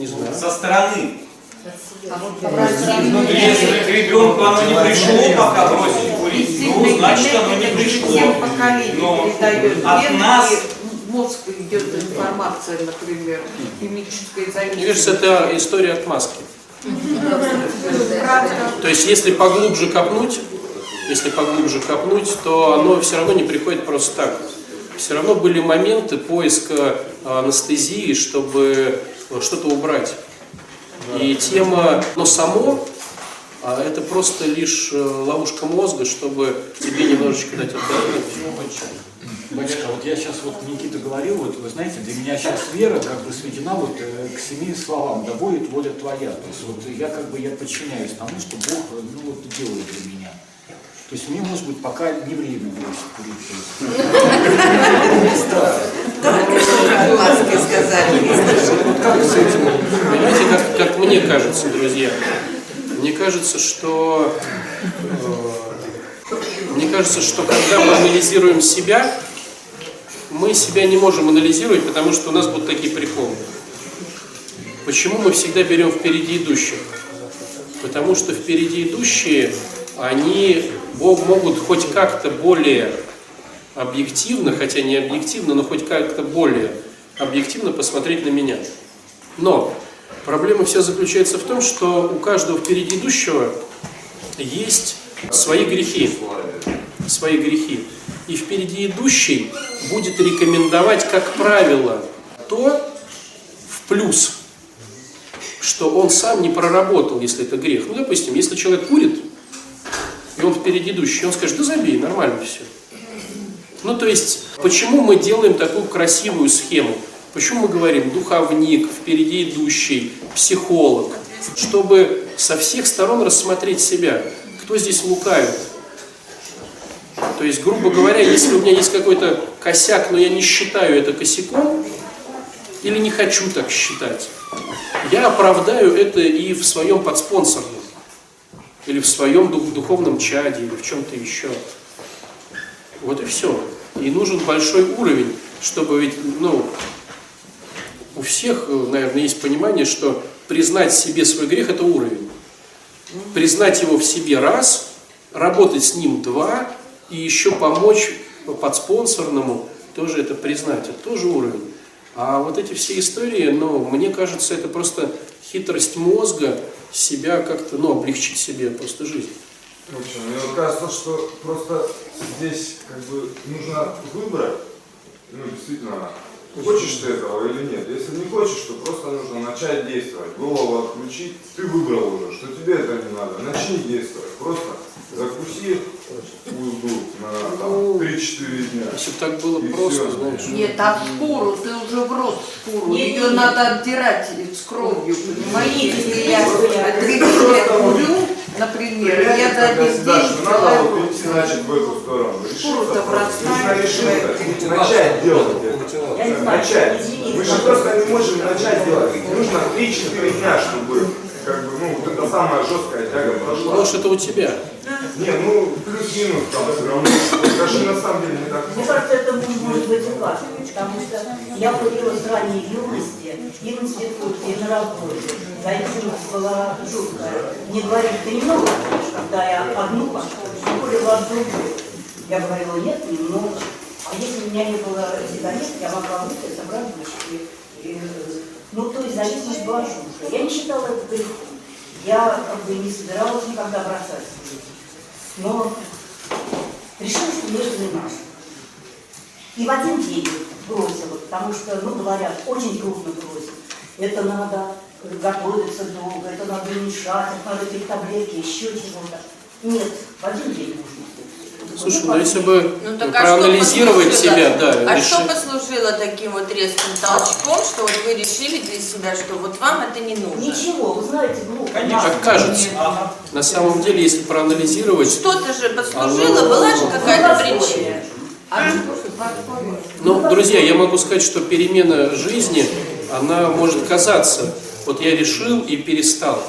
A: Не знаю.
C: Со стороны. Если к ребенку оно не пришло, пока бросить курить, ну, значит, оно не пришло. Но от нас
E: мозг идет информация, например, химическая зависимость.
A: Мне кажется, это история отмазки.
E: Правда.
A: То есть, если поглубже копнуть, если поглубже копнуть, то оно все равно не приходит просто так. Все равно были моменты поиска а, анестезии, чтобы э, что-то убрать. И тема, но само, а это просто лишь э, ловушка мозга, чтобы тебе немножечко дать отдохнуть.
F: Батюшка, вот я сейчас вот Никита говорил, вот вы знаете, для меня сейчас вера как бы сведена вот э, к семи словам, да будет воля твоя. То есть вот я как бы я подчиняюсь тому, что Бог э, ну вот делает для меня. То есть мне, может быть, пока не время бросить курить.
I: Маски сказали.
F: Вот как с этим?
A: Понимаете, как, как мне кажется, друзья, мне кажется, что э, мне кажется, что когда мы анализируем себя, мы себя не можем анализировать, потому что у нас будут такие приколы. Почему мы всегда берем впереди идущих? Потому что впереди идущие, они Бог могут хоть как-то более объективно, хотя не объективно, но хоть как-то более объективно посмотреть на меня. Но проблема вся заключается в том, что у каждого впереди идущего есть свои грехи. Свои грехи. И впереди идущий будет рекомендовать, как правило, то в плюс, что он сам не проработал, если это грех. Ну, допустим, если человек курит, и он впереди идущий, он скажет, да забей, нормально все. Ну, то есть, почему мы делаем такую красивую схему? Почему мы говорим духовник, впереди идущий, психолог? Чтобы со всех сторон рассмотреть себя. Кто здесь лукавит? То есть, грубо говоря, если у меня есть какой-то косяк, но я не считаю это косяком, или не хочу так считать, я оправдаю это и в своем подспонсорном, или в своем дух- духовном чаде, или в чем-то еще. Вот и все. И нужен большой уровень, чтобы ведь, ну, у всех, э, наверное, есть понимание, что признать себе свой грех – это уровень. Признать его в себе раз, работать с ним два, и еще помочь подспонсорному тоже это признать, это тоже уровень. А вот эти все истории, ну, мне кажется, это просто хитрость мозга себя как-то, ну, облегчить себе просто жизнь.
G: В общем, мне кажется, что просто здесь как бы нужно выбрать, ну, действительно, хочешь ты этого или нет. Если не хочешь, то просто нужно начать действовать, голову отключить. Ты выбрал уже, что тебе это не надо. Начни действовать. Просто закуси узду на там, 3-4 дня.
A: Если бы так было
G: И
A: просто,
G: всё.
A: знаешь.
E: Нет, а шкуру, ты уже в рот шкуру.
I: Не,
E: Ее
I: не,
E: надо отдирать с кровью, понимаете? Если я три курю, например, я за один день
G: что надо вот
E: человек.
G: идти, значит, в эту сторону.
E: Бросаешь,
G: решиться. Начать делать это. Начать. Мы же просто не можем начать делать. Нужно 3-4 дня, чтобы как бы, ну, вот эта самая жесткая тяга прошла.
A: Может, это у тебя.
G: Не, ну, плюс-минус там все равно. Даже на самом деле не так
I: Мне кажется, это может может быть и так, потому что я курила с ранней юности и в институте, и на работе. Зависимость была жуткая. Мне говорили, ты немного куришь, когда я одну курила от другой. Я говорила, нет, немного. А если у меня не было сигарет, я могла выйти, собрать. И, Ну, то есть зависимость была жуткая. Я не считала это грехом. Я как бы не собиралась никогда бросать Но решила, что не надо. И в один день бросила, потому что, ну, говорят, очень трудно бросить. Это надо готовиться долго, это надо мешать, это надо пить таблетки, еще чего-то. Нет, в один день можно.
A: Слушай, ну если бы
K: Ну так а
A: проанализировать
K: послужило-
A: себя, да,
K: А
A: решить-
K: что послужило таким вот резким толчком, что вот вы решили для себя, что вот вам это не нужно?
I: Ничего, вы знаете, глупо.
A: Так кажется. На самом деле, если проанализировать,
K: Что-то же послужило, была же какая-то причина.
E: А
A: Ну, друзья, я могу сказать, что перемена жизни, она может казаться, вот я решил и перестал.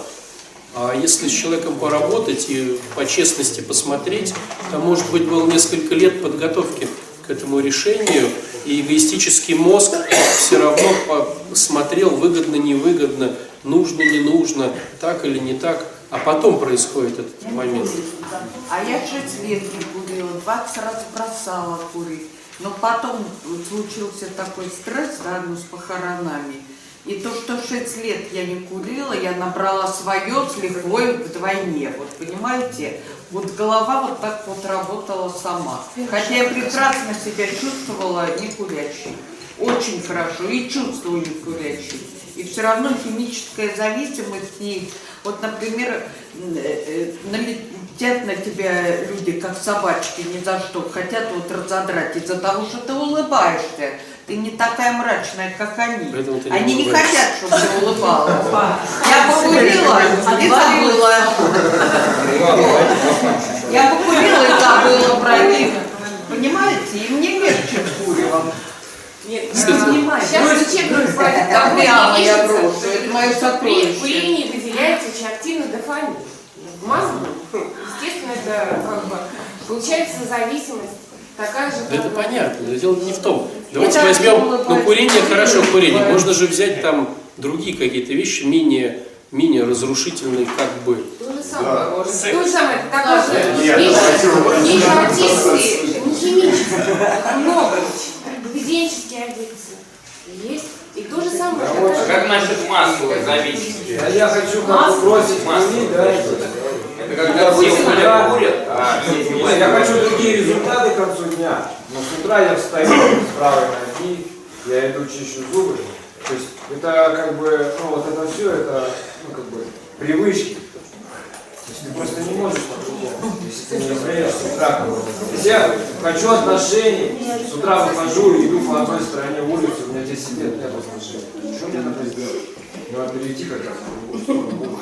A: А если с человеком поработать и по честности посмотреть, там, может быть, было несколько лет подготовки к этому решению, и эгоистический мозг все равно посмотрел, выгодно, невыгодно, нужно, не нужно, так или не так, а потом происходит этот момент.
E: А я 6 лет не курила, 20 раз бросала курить. Но потом случился такой стресс, да, ну, с похоронами. И то, что 6 лет я не курила, я набрала свое с лихвой вдвойне. Вот понимаете? Вот голова вот так вот работала сама. Хотя я прекрасно себя чувствовала не курящей. Очень хорошо. И чувствую не курящей. И все равно химическая зависимость и вот, например, э, э, налетят на тебя люди, как собачки, ни за что, хотят вот разодрать из-за того, что ты улыбаешься. Ты не такая мрачная, как они.
A: Не
E: Они не хотят, чтобы ты улыбалась. Я покурила и забыла. Я покурила и забыла про них. Понимаете? И мне легче куревом.
L: Нет,
A: Кстати,
L: сейчас хватит
E: Так
L: того,
E: прямо я брошу. Это мое
L: При
E: сокровище.
L: курении выделяется очень активно дофамин. В мозгу, естественно, это как бы получается зависимость такая же,
A: Да это понятно, но дело не в том. Давайте
E: Это
A: возьмем, ну курение хорошо, курение. Можно же взять там другие какие-то вещи, менее, менее разрушительные, как бы.
L: То же самое. То же самое, это такая же
G: Нет,
L: вещь, не наркотические, не химические, много поведенческие аддикции есть. И то же самое.
M: А как насчет массовой зависимости?
D: А я хочу бросить
M: Масло.
D: курить, да,
M: Это когда все
D: Допустим,
M: курят, а
D: Нет,
M: пьют.
D: я хочу другие результаты к концу дня. Но с утра я встаю с правой ноги, я иду чищу зубы. То есть это как бы, ну вот это все, это ну, как бы привычки. То есть ты просто не можешь по-другому, если ты не разумеешь с утра. я хочу отношений, с утра выхожу и иду по одной стороне улицы, у меня 10 лет нет отношений. Что мне надо сделать? Надо перейти как раз на другую сторону.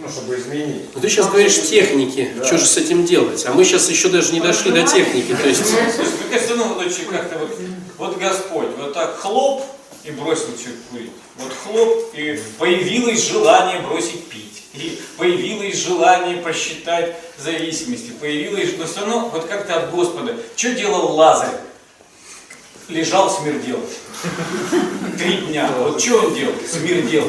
D: Ну, чтобы изменить.
A: Ну, ты сейчас говоришь техники, что же с этим делать? А мы сейчас еще даже не дошли до техники. То есть,
C: мне кажется, ну, вот очень как-то вот, вот Господь, вот так хлоп и бросил человек курить. Вот хлоп, и появилось желание бросить пить. И появилось желание посчитать зависимости. Появилось, но все равно вот как-то от Господа. Что делал Лазарь? Лежал, смердел. Три дня. Вот что он делал? Смердел.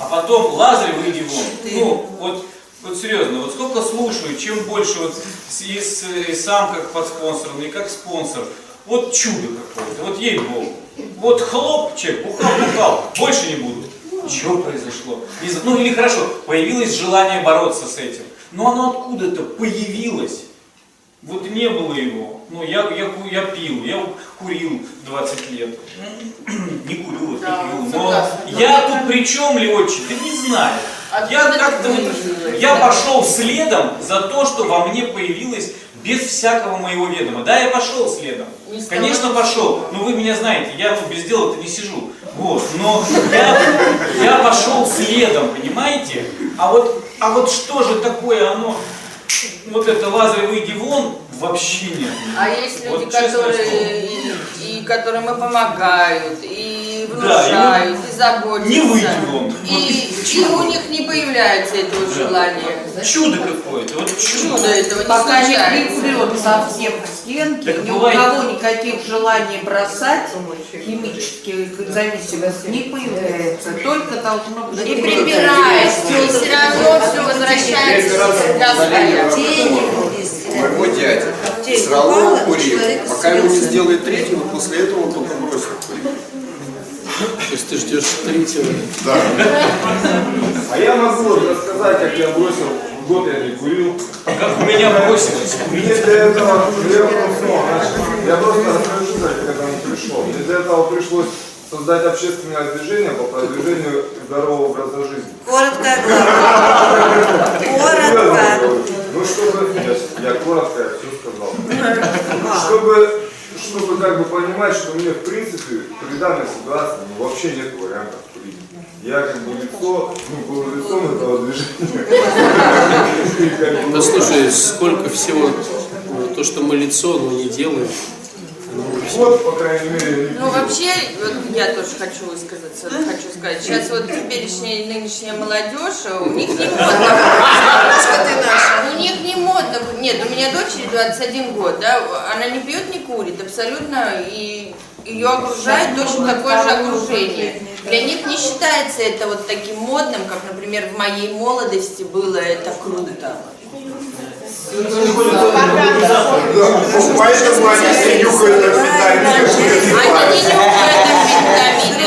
C: А потом Лазарь, выйди вон. Ну, вот, вот серьезно, вот сколько слушаю, чем больше вот и, и сам как подспонсорный, и как спонсор. Вот чудо какое-то, вот ей-богу. Вот хлоп, человек, бухал-бухал, больше не буду. Что произошло? Ну или хорошо, появилось желание бороться с этим. Но оно откуда-то появилось. Вот не было его. Ну, я, я, я пил, я курил 20 лет. Не курил, вот, не пил. Но
K: согласна.
C: я тут при чем, Леончик? Да не знаю. Я как-то
K: ты
C: я пошел следом за то, что во мне появилось без всякого моего ведома. Да, я пошел следом.
K: Не
C: Конечно, пошел. Но вы меня знаете, я ну, без дела-то не сижу. Вот. Но я, я пошел следом, понимаете? А вот, а вот что же такое оно, вот это Лазарь, выйди вон, вообще нет.
K: А есть люди,
C: Вот
K: которые, и, и которым и помогают, и
C: Да,
K: внушают, и, заботятся.
C: Не выйди вон.
K: И, и у них не появляется этого
C: Да.
K: желания.
C: Чудо какое-то, вот чудо.
K: Чудо этого не
E: Пока не припрет совсем к стенке,
C: Так
E: ни у
C: бывает.
E: кого никаких желаний бросать химических зависимость не появляется. Только должно быть...
K: И прибирается, и все равно все возвращается для своя.
N: Мой дядя сразу курил, пока ему не сделает третьего, после этого он только бросил.
A: То есть ты ждешь третьего.
N: Да.
G: А я могу рассказать, как я бросил, год я не курил.
C: Как у меня бросилось
G: Мне для этого, ну, я просто, значит, я просто расскажу, как к этому пришел. Мне для этого пришлось создать общественное движение по продвижению здорового образа жизни.
O: Коротко,
G: говорю. Ну, чтобы, я, я коротко, я все сказал. Чтобы, чтобы как бы понимать, что мне в принципе при данной ситуации ну, вообще нет вариантов курить. Я как бы лицо, ну, был лицом этого движения.
A: Да слушай, сколько всего, то, что мы лицо, но не делаем.
G: Вот, по крайней мере,
K: Ну вообще, вот я тоже хочу высказаться, хочу сказать, сейчас вот теперешняя нынешняя молодежь, а у них не модно. У них не модно. Нет, у меня дочери 21 год, да, она не пьет, не курит, абсолютно, и ее окружает точно такое же окружение. Для них не считается это вот таким модным, как, например, в моей молодости было это круто.
N: Поэтому они все нюхают
K: амфетамины,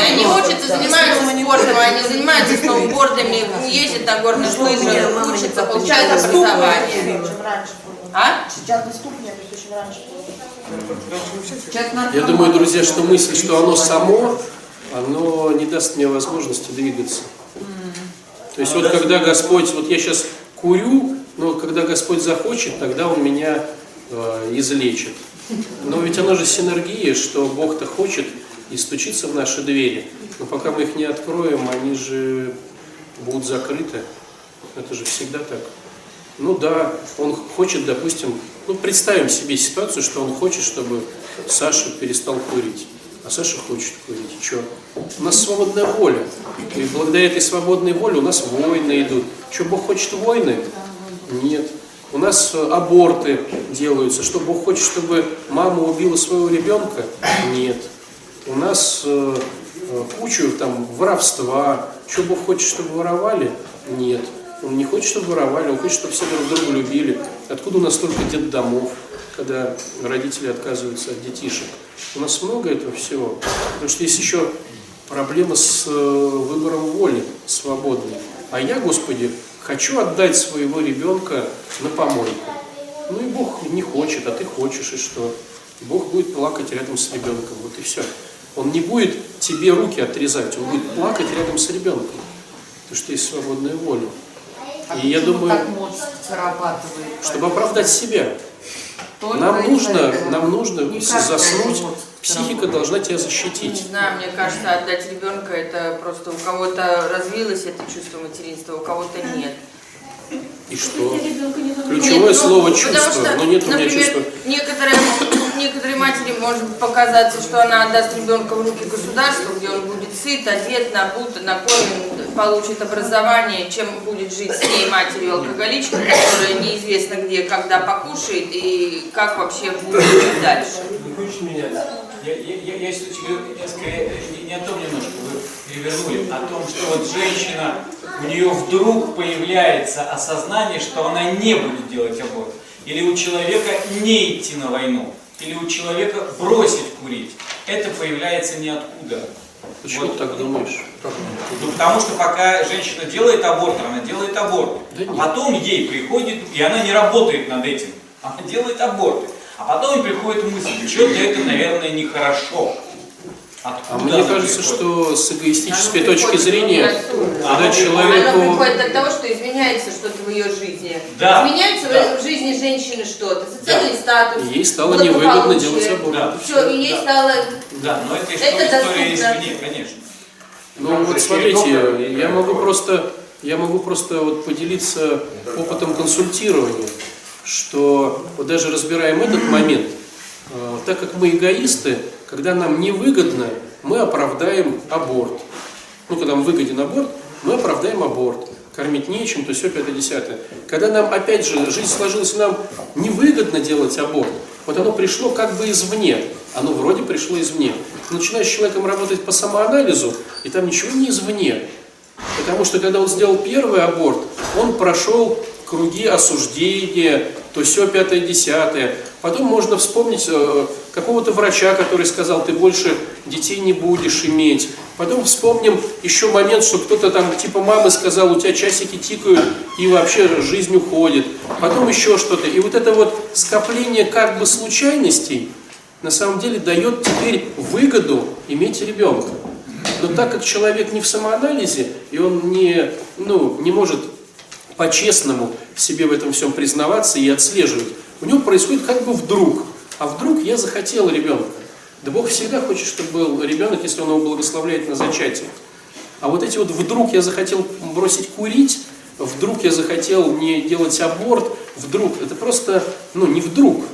K: они учатся, занимаются спортом, они занимаются сноубордами, ездят на горных лыжах, учатся, получают образование. А?
O: Сейчас доступнее, то есть очень раньше.
A: Я думаю, друзья, что мысль, что оно само, оно не даст мне возможности двигаться. То есть вот когда Господь, вот я сейчас курю, но когда Господь захочет, тогда Он меня э, излечит. Но ведь оно же синергия, что Бог-то хочет и стучится в наши двери. Но пока мы их не откроем, они же будут закрыты. Это же всегда так. Ну да, он хочет, допустим, ну представим себе ситуацию, что он хочет, чтобы Саша перестал курить. А Саша хочет курить. Что? У нас свободная воля. И благодаря этой свободной воле у нас войны идут. Что, Бог хочет войны? Нет. У нас э, аборты делаются. Что, Бог хочет, чтобы мама убила своего ребенка? Нет. У нас э, э, кучу там воровства. Что, Бог хочет, чтобы воровали? Нет. Он не хочет, чтобы воровали, он хочет, чтобы все друг друга любили. Откуда у нас столько детдомов, когда родители отказываются от детишек? У нас много этого всего. Потому что есть еще проблема с выбором воли свободной. А я, Господи, хочу отдать своего ребенка на помойку. Ну и Бог не хочет, а ты хочешь, и что? Бог будет плакать рядом с ребенком, вот и все. Он не будет тебе руки отрезать, он будет плакать рядом с ребенком, потому что есть свободная воля.
E: А
A: И я думаю,
E: так мозг срабатывает?
A: чтобы оправдать себя,
E: Только
A: нам нужно, нам нужно заснуть, психика должна тебя
K: Не
A: защитить.
K: знаю, мне кажется, отдать ребенка это просто у кого-то развилось это чувство материнства, у кого-то нет.
A: И что?
K: Нет,
A: Ключевое
K: ну,
A: слово
K: потому
A: чувство,
K: что,
A: но нет у меня
K: например,
A: чувства.
K: Некоторые, некоторые матери, может может показаться, что она отдаст ребенка в руки государству, где он будет сыт, одет, набут, накормлен, получит образование, чем будет жить с ней матерью алкоголичкой, которая неизвестно где, когда покушает и как вообще будет жить дальше.
C: Не хочешь менять? Я, я, я, если говорю, скорее не, не о том немножко вы перевернули, о том, что вот женщина, у нее вдруг появляется осознание, что она не будет делать аборт. Или у человека не идти на войну. Или у человека бросить курить. Это появляется ниоткуда.
A: Почему ты так думаешь?
C: Ну, потому что пока женщина делает аборт, она делает аборт. а потом ей приходит, и она не работает над этим, она делает аборты. А потом приходит мысль, что-то это, наверное, нехорошо.
A: А
C: Откуда
A: мне
C: она
A: кажется,
C: приходит?
A: что с эгоистической
K: Оно
A: точки зрения, когда
K: Оно
A: человеку...
K: приходит от того, что изменяется что-то в ее жизни.
A: Да,
K: Изменяется
A: да.
K: в жизни женщины что-то, социальный статус.
A: Ей стало невыгодно делать аборт. Да.
K: Все, и ей
C: Да.
K: стало...
C: Да, но это,
K: Это
C: история, извне, конечно.
A: Ну вот смотрите, я могу просто, я могу просто вот поделиться опытом консультирования, что вот даже разбираем этот момент, э, так как мы эгоисты, когда нам невыгодно, мы оправдаем аборт. Ну, когда нам выгоден аборт, мы оправдаем аборт. Кормить нечем, то все пятое, десятое. Когда нам, опять же, жизнь сложилась, нам невыгодно делать аборт, вот оно пришло как бы извне. Оно вроде пришло извне. Начинаешь с человеком работать по самоанализу, и там ничего не извне. Потому что когда он сделал первый аборт, он прошел круги осуждения, то все пятое, десятое. Потом можно вспомнить э, какого-то врача, который сказал, ты больше детей не будешь иметь. Потом вспомним еще момент, что кто-то там типа мамы сказал, у тебя часики тикают и вообще жизнь уходит. Потом еще что-то. И вот это вот скопление как бы случайностей на самом деле дает теперь выгоду иметь ребенка. Но так как человек не в самоанализе, и он не, ну, не может по-честному себе в этом всем признаваться и отслеживать, у него происходит как бы вдруг. А вдруг я захотел ребенка. Да Бог всегда хочет, чтобы был ребенок, если он его благословляет на зачатие. А вот эти вот вдруг я захотел бросить курить, вдруг я захотел не делать аборт, вдруг, это просто, ну, не вдруг.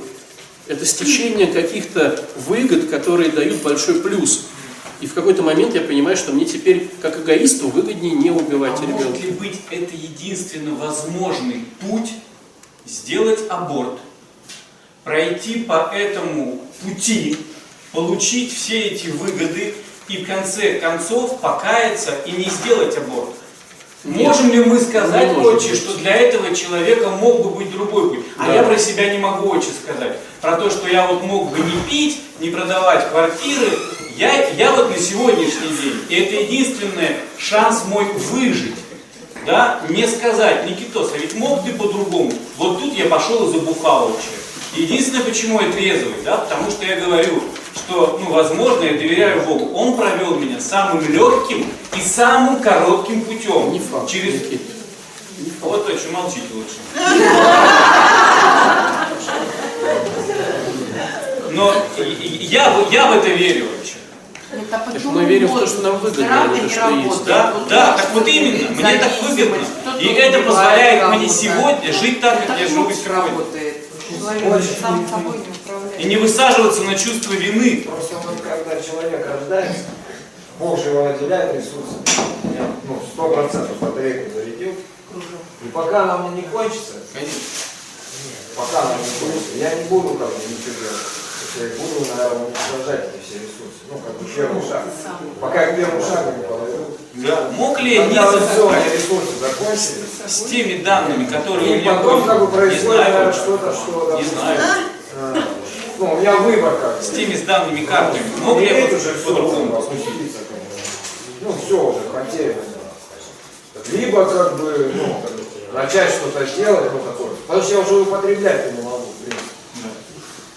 A: Это стечение каких-то выгод, которые дают большой плюс. И в какой-то момент я понимаю, что мне теперь, как эгоисту, выгоднее не убивать
C: А
A: ребенка.
C: может ли быть это единственно возможный путь сделать аборт, пройти по этому пути, получить все эти выгоды и в конце концов покаяться и не сделать аборт?
A: Нет.
C: Можем ли мы сказать, отче, что для этого человека мог бы быть другой путь? А
A: Да.
C: я про себя не могу, отче, сказать. Про то, что я вот мог бы не пить, не продавать квартиры. Я, я вот на сегодняшний день, и это единственный шанс мой выжить. Да, не сказать, Никитос, а ведь мог ты по-другому. Вот тут я пошел и забухал вообще. Единственное, почему я трезвый, да, потому что я говорю, что, ну, возможно, я доверяю Богу. Он провел меня самым легким и самым коротким путем.
A: Не факт.
C: Через...
A: Никит.
C: Вот то, что молчите лучше. Но я, я в это верю вообще.
E: Это почему
A: мы верим в то, что нам выгодно,
E: не
A: что есть.
C: Да, да,
E: у
C: так вот именно, мне так выгодно. И это позволяет мне сегодня жить так, как я живу сегодня.
E: Человек сам собой не управляет.
C: И не высаживаться на чувство вины.
D: Просто вот когда человек рождается, Бог же его наделяет ресурсами. Я, ну, сто процентов батарейку зарядил. И пока она мне не кончится, пока она не кончится, я не буду как бы ничего делать. Я буду, наверное, уничтожать эти все ресурсы. Ну, как бы первый шаг. Пока я к первому шагу не подойду.
C: Да. Мог ли я не
D: ресурсы закончились,
C: с теми данными, которые у
D: и
C: меня
D: потом как бы происходит, что-то, что,
C: Не знаю.
D: э, ну, у меня выбор как.
C: С теми с данными картами. Мог ли я
D: Иметь
C: вот
D: уже все,
C: по-другому
D: конечно. Ну, все уже, потеряно. Либо как бы, ну, начать что-то делать, ну, такое. Потому что я уже употреблять не могу.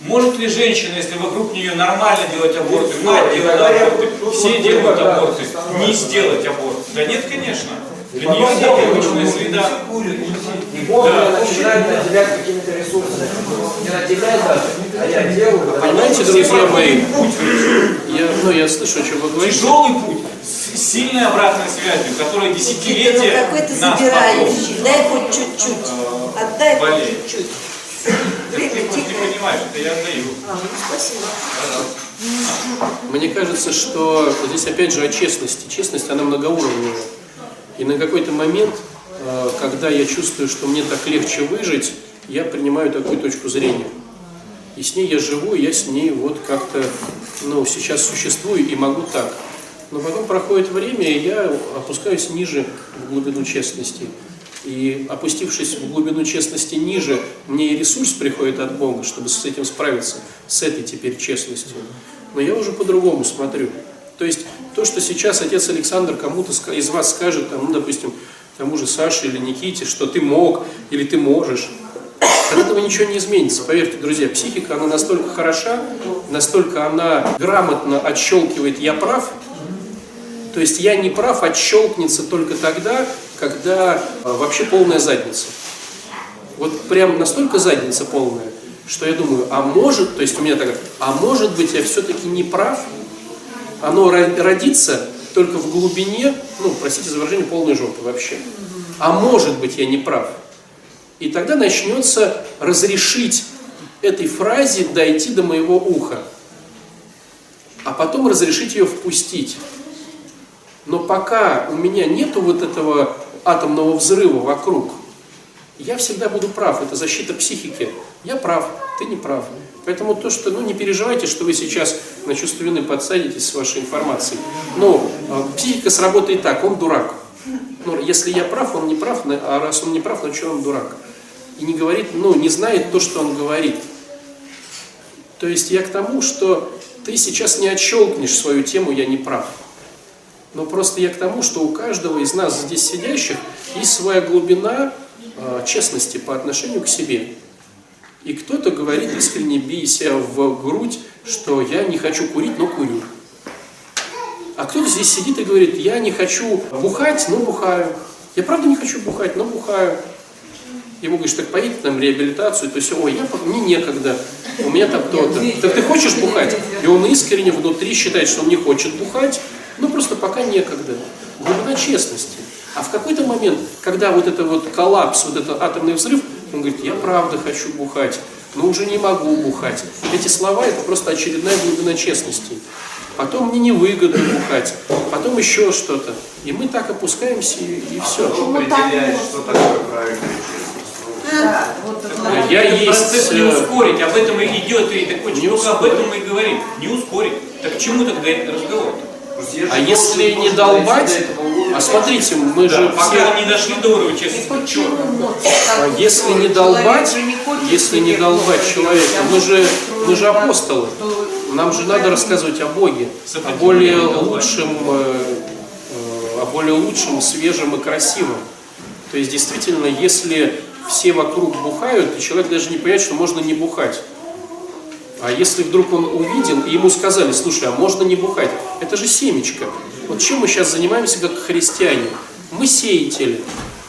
C: Может ли женщина, если вокруг нее нормально делать аборты, мать делает аборты, все делают аборты, не сделать аборт? Да нет, конечно. Для нее
D: его
C: среда.
D: И Бог
C: Да.
D: начинает наделять какими-то ресурсами. Не наделяет даже, а я делаю. да.
A: Понимаете, друзья мои, я, ну, я слышу, о чем вы говорите.
C: Тяжелый путь с сильной обратной связью, которая десятилетия
P: какой ты
C: нас
P: собирающий, дай хоть чуть-чуть.
C: потом,
P: Отдай хоть чуть-чуть.
O: Время
J: Ты не понимаешь, это я отдаю.
O: А, ну, спасибо.
A: Мне кажется, что здесь опять же о честности. Честность, она многоуровневая. И на какой-то момент, э, когда я чувствую, что мне так легче выжить, я принимаю такую точку зрения. И с ней я живу, я с ней вот как-то, ну, сейчас существую и могу так. Но потом проходит время, и я опускаюсь ниже в глубину честности. И опустившись в глубину честности ниже, мне и ресурс приходит от Бога, чтобы с этим справиться, с этой теперь честностью. Но я уже по-другому смотрю. То есть то, что сейчас отец Александр кому-то из вас скажет, там, ну, допустим, тому же Саше или Никите, что ты мог или ты можешь, от этого ничего не изменится. Поверьте, друзья, психика, она настолько хороша, настолько она грамотно отщелкивает «я прав», то есть я не прав отщелкнется только тогда, когда э, вообще полная задница. Вот прям настолько задница полная, что я думаю, а может, то есть у меня так, а может быть я все-таки не прав, оно ро- родится только в глубине, ну, простите за выражение, полной жопы вообще. А может быть я не прав. И тогда начнется разрешить этой фразе дойти до моего уха, а потом разрешить ее впустить. Но пока у меня нету вот этого атомного взрыва вокруг, я всегда буду прав. Это защита психики. Я прав, ты не прав. Поэтому то, что, ну, не переживайте, что вы сейчас на чувство вины подсадитесь с вашей информацией. Но э, психика сработает так, он дурак. Ну, если я прав, он не прав, а раз он не прав, значит он дурак. И не говорит, ну, не знает то, что он говорит. То есть я к тому, что ты сейчас не отщелкнешь свою тему «я не прав». Но просто я к тому, что у каждого из нас здесь сидящих есть своя глубина э, честности по отношению к себе. И кто-то говорит искренне, бей себя в грудь, что я не хочу курить, но курю. А кто-то здесь сидит и говорит, я не хочу бухать, но бухаю. Я правда не хочу бухать, но бухаю. Ему говоришь, так поедь там в реабилитацию, то есть, ой, я, мне некогда, у меня там то-то. Так ты хочешь бухать? И он искренне внутри считает, что он не хочет бухать, но просто пока некогда. Глубина честности. А в какой-то момент, когда вот это вот коллапс, вот этот атомный взрыв, он говорит, я правда хочу бухать, но уже не могу бухать. Эти слова это просто очередная глубина честности. Потом мне невыгодно бухать, потом еще что-то. И мы так опускаемся и, и все.
G: Кто определяет, что такое правильная честность?
E: Да, вот это
A: Я есть,
C: не
A: э,
C: ускорить, об этом и идет, и такой,
A: Не
C: только об этом мы и говорим. Не ускорить. Так к чему тогда разговор?
A: А если не долбать, а смотрите, мы же
C: Пока
A: все...
C: не дошли до уровня честности.
A: А если не долбать, если не долбать человека, мы же, мы же апостолы. Нам же надо рассказывать о Боге, о более лучшем, э, э, о более лучшем, свежем и красивом. То есть действительно, если все вокруг бухают, то человек даже не понимает, что можно не бухать. А если вдруг он увидел, и ему сказали, слушай, а можно не бухать? Это же семечко. Вот чем мы сейчас занимаемся как христиане? Мы сеятели.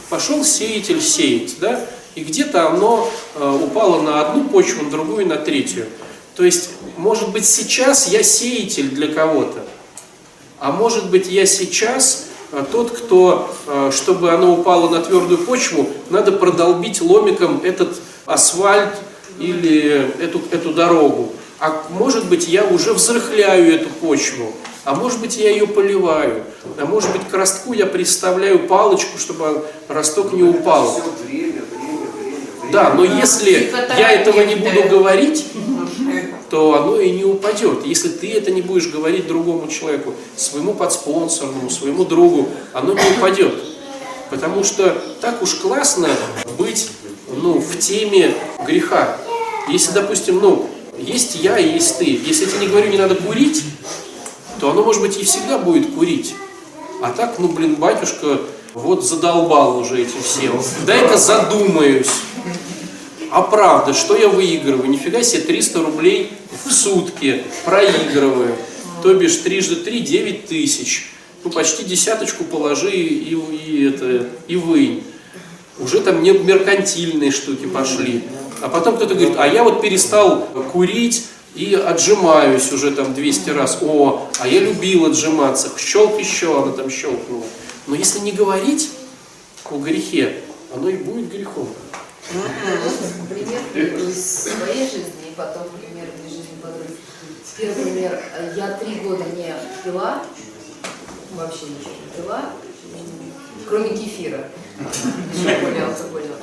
A: Пошел сеятель сеять, да? И где-то оно э, упало на одну почву, на другую, на третью. То есть, может быть, сейчас я сеятель для кого-то, а может быть, я сейчас э, тот, кто, э, чтобы оно упало на твердую почву, надо продолбить ломиком этот асфальт или эту, эту дорогу. А может быть, я уже взрыхляю эту почву, а может быть, я ее поливаю, а может быть, к ростку я приставляю палочку, чтобы росток не упал.
N: Все время, время, время.
A: Да, но если я этого не буду говорить, то оно и не упадет. Если ты это не будешь говорить другому человеку, своему подспонсорному, своему другу, оно не упадет. Потому что так уж классно быть ну, в теме греха. Если, допустим, ну, есть я и есть ты. Если я тебе не говорю, не надо курить, то оно, может быть, и всегда будет курить. А так, ну, блин, батюшка, вот задолбал уже этим всем. Дай-ка задумаюсь. А правда, что я выигрываю? Нифига себе 300 рублей в сутки проигрываю. То бишь трижды три, 9 тысяч. Ну, почти десяточку положи и, и, это, и вынь. Уже там не меркантильные штуки пошли. А потом кто-то говорит, а я вот перестал курить и отжимаюсь уже там 200 раз. О, а я любил отжиматься. Щелк еще, она там щелкнула. Но если не говорить о грехе, оно и будет грехом.
P: Пример из своей жизни и потом пример из жизни подруги. Первый пример. Я три года не пила, вообще ничего не пила, кроме кефира, еще более алкогольного.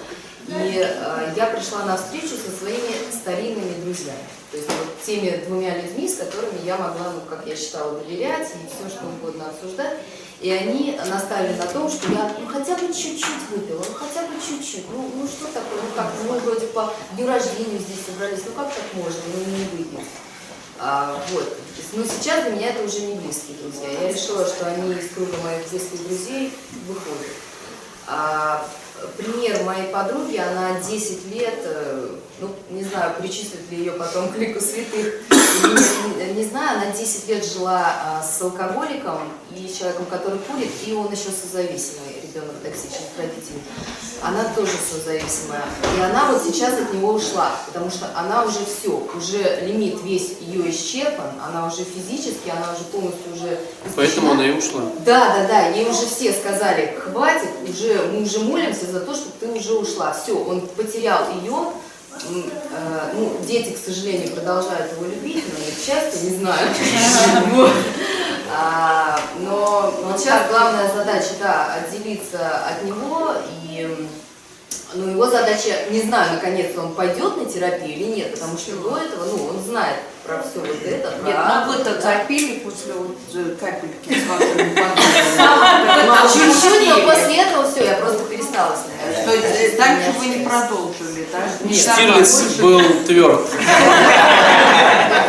P: И э, я пришла на встречу со своими старинными друзьями. То есть вот теми двумя людьми, с которыми я могла, ну, как я считала, доверять и все, что угодно обсуждать. И они наставили на том, что я ну, хотя бы чуть-чуть выпила, ну хотя бы чуть-чуть. Ну, ну что такое, ну как, мы вроде по дню рождения здесь собрались, ну как так можно, ну не выпить. А, вот. Но сейчас для меня это уже не близкие друзья. Я решила, что они из круга моих близких друзей выходят. А, пример моей подруги, она 10 лет, э, ну, не знаю, причислят ли ее потом к лику святых, не, не- знаю, она 10 лет жила а, с алкоголиком и человеком, который курит, и он еще созависимый, ребенок токсичных родителей. Она тоже созависимая. И она вот сейчас от него ушла, потому что она уже все, уже лимит весь ее исчерпан, она уже физически, она уже полностью уже
A: Поэтому она и ушла.
P: да, да, да, ей уже все сказали, хватит, уже, мы уже молимся за то, чтобы ты уже ушла. Все, он потерял ее. Э, ну, дети, к сожалению, продолжают его любить, но их счастье, не знаю. А, Но вот сейчас главная задача, да, отделиться от него и ну, его задача, не знаю, наконец-то он пойдет на терапию или нет, потому что до этого, ну, он знает про все вот это, про...
E: Нет, ну вы-то запили после вот э, капельки с
P: Ну, Чуть-чуть, но после этого все, я просто перестала с.
E: То есть дальше вы не продолжили, да? Не
A: Штирлиц был тверд.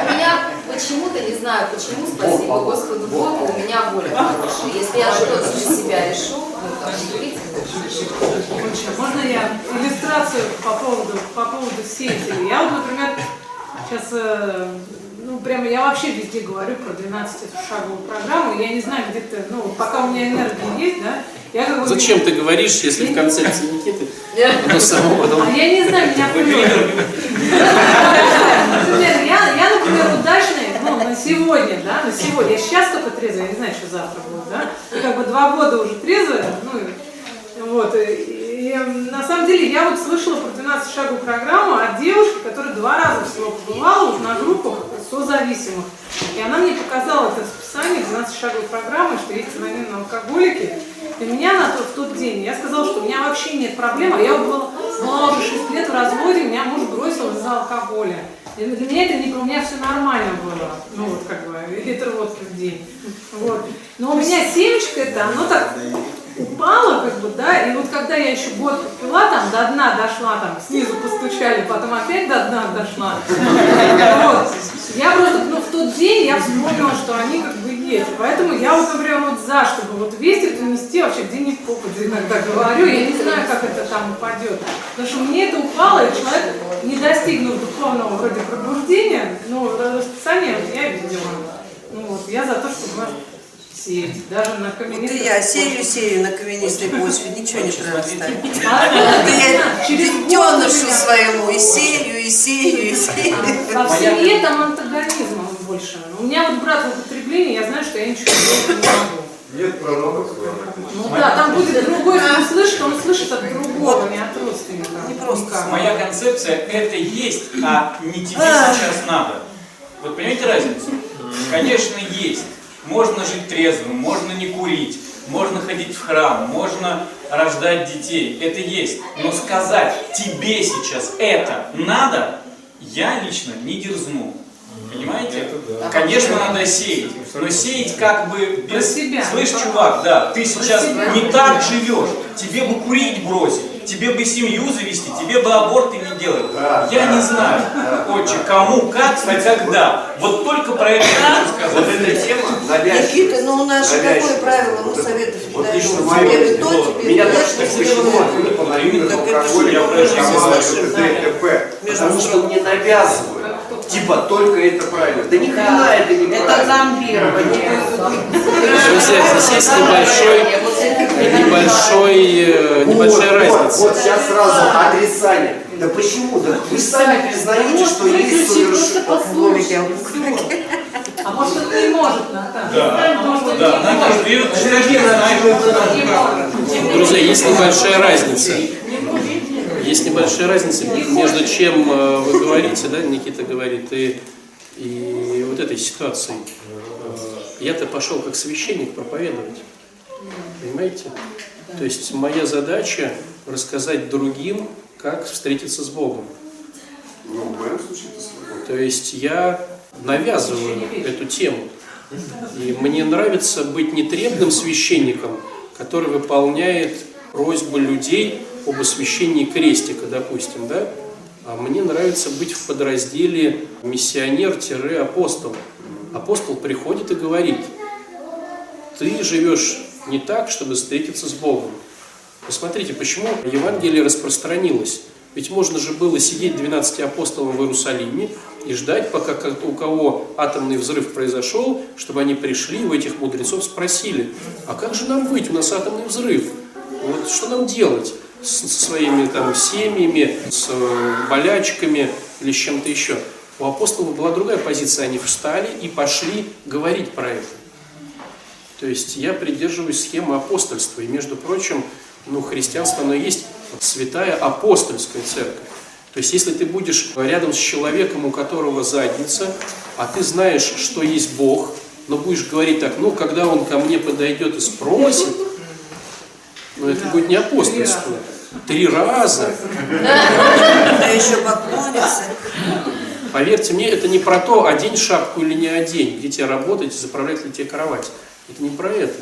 P: У меня почему-то, не знаю почему, спасибо Господу Богу, у меня воля хорошая. Если я что-то для себя решу, ну, там, говорите,
Q: Можно я иллюстрацию по поводу, по поводу сеятелей? Я вот, например, сейчас, э, ну, прямо я вообще везде говорю про 12-шаговую программу, я не знаю, где-то, ну, пока у меня энергия есть, да, я как бы...
A: Зачем ты говоришь, если в концепции Никиты оно само потом...
Q: А я не знаю, меня. Например, я, я, например, удачный, ну, на сегодня, да, на сегодня. Я сейчас только трезвая, я не знаю, что завтра будет, да. Как бы два года уже трезвая, ну, вот. На самом деле я вот слышала про 12 шагов программу от девушки, которая два раза всего побывала вот на группах созависимых. И она мне показала это расписание 12 шагов программы, что есть анонимные алкоголики. И меня на тот, в тот день, я сказала, что у меня вообще нет проблем, а я была, была уже 6 лет в разводе, меня муж бросил из-за алкоголя. И для меня это не у меня все нормально было, ну вот как бы, литр водки в день. Вот. Но у меня семечко это, оно так упало, как бы, да, и вот когда я еще год попила, там, до дна дошла, там, снизу постучали, потом опять до дна дошла. Вот. Я просто, ну, в тот день я вспомнила, что они как бы есть. Поэтому я вот, например, вот за, чтобы вот весь это нести вообще где ни попадя иногда говорю, я не знаю, как это там упадет. Потому что мне это упало, и человек, не достигнув духовного вроде пробуждения, ну, расписание я видела. Ну вот, я за то, чтобы сеять, даже на
R: Вот
Q: каменистых
R: и я сею, сею на каменистой почве, ничего не прорастает.
Q: А,
R: Вот я детенышу своему и сею, и сею, и сею.
Q: А в семье там антагонизма больше. У меня вот брат в употреблении, я знаю, что я ничего не могу.
G: Нет пророков, главное.
Q: Ну да, там будет другой, он слышит, он слышит от другого, не от родственника. Не просто.
C: Моя концепция это есть, а не тебе сейчас надо. Вот понимаете разницу? Конечно, есть. Можно жить трезвым, можно не курить, можно ходить в храм, можно рождать детей. Это есть. Но сказать тебе сейчас это надо, я лично не дерзну. Понимаете? Конечно, надо сеять, но сеять как бы
Q: Про
C: без...
Q: себя.
C: Слышь, чувак, да, ты сейчас не так живешь, тебе бы курить бросить, тебе бы семью завести, тебе бы аборты не делать. Я не знаю, отче, кому, как и когда. Вот только про это хочу сказать.
N: Вот эта тема
R: Никита, ну у нас же какое правило, мы советов не
N: Вот
R: даем.
N: лично мое,
R: то, тебе
N: меня
R: тебе
N: так почему
R: это же
N: алкоголиков,
R: я
N: ДТП,
R: Между
N: потому что мне навязывают. Типа только это правильно. Да ни хрена это не
E: Это зомбирование.
A: Друзья, здесь есть небольшой, небольшой, э, небольшая
N: вот,
A: разница.
N: Вот, вот сейчас сразу отрицание. Да почему? Да вы сами признаете, что есть совершенно...
Q: А может, это не может, Наташа?
C: Да.
Q: А может, это
C: Да,
Q: не может. Не может.
A: Друзья, есть небольшая разница. Есть небольшая разница между чем э, вы говорите, да, Никита говорит, и, и вот этой ситуацией. Я-то пошел как священник проповедовать. Понимаете? То есть моя задача рассказать другим, как встретиться с Богом.
N: Ну, в моем случае это свобода.
A: То есть я навязываю эту тему. И мне нравится быть нетребным священником, который выполняет просьбы людей об освящении крестика, допустим, да? А мне нравится быть в подразделе миссионер-апостол. Апостол приходит и говорит, ты живешь не так, чтобы встретиться с Богом. Посмотрите, почему Евангелие распространилось. Ведь можно же было сидеть 12 апостолам в Иерусалиме и ждать, пока у кого атомный взрыв произошел, чтобы они пришли у этих мудрецов спросили, а как же нам быть, у нас атомный взрыв? Вот что нам делать со своими там семьями, с э, болячками или с чем-то еще? У апостолов была другая позиция, они встали и пошли говорить про это. То есть я придерживаюсь схемы апостольства. И, между прочим, ну, христианство, оно есть святая апостольская церковь. То есть, если ты будешь рядом с человеком, у которого задница, а ты знаешь, что есть Бог, но будешь говорить так, ну, когда он ко мне подойдет и спросит, ну, это будет не апостольство. Три раза.
R: Да еще поклонится.
A: Поверьте мне, это не про то, одень шапку или не одень, где тебе работать, заправлять ли тебе кровать. Это не про это.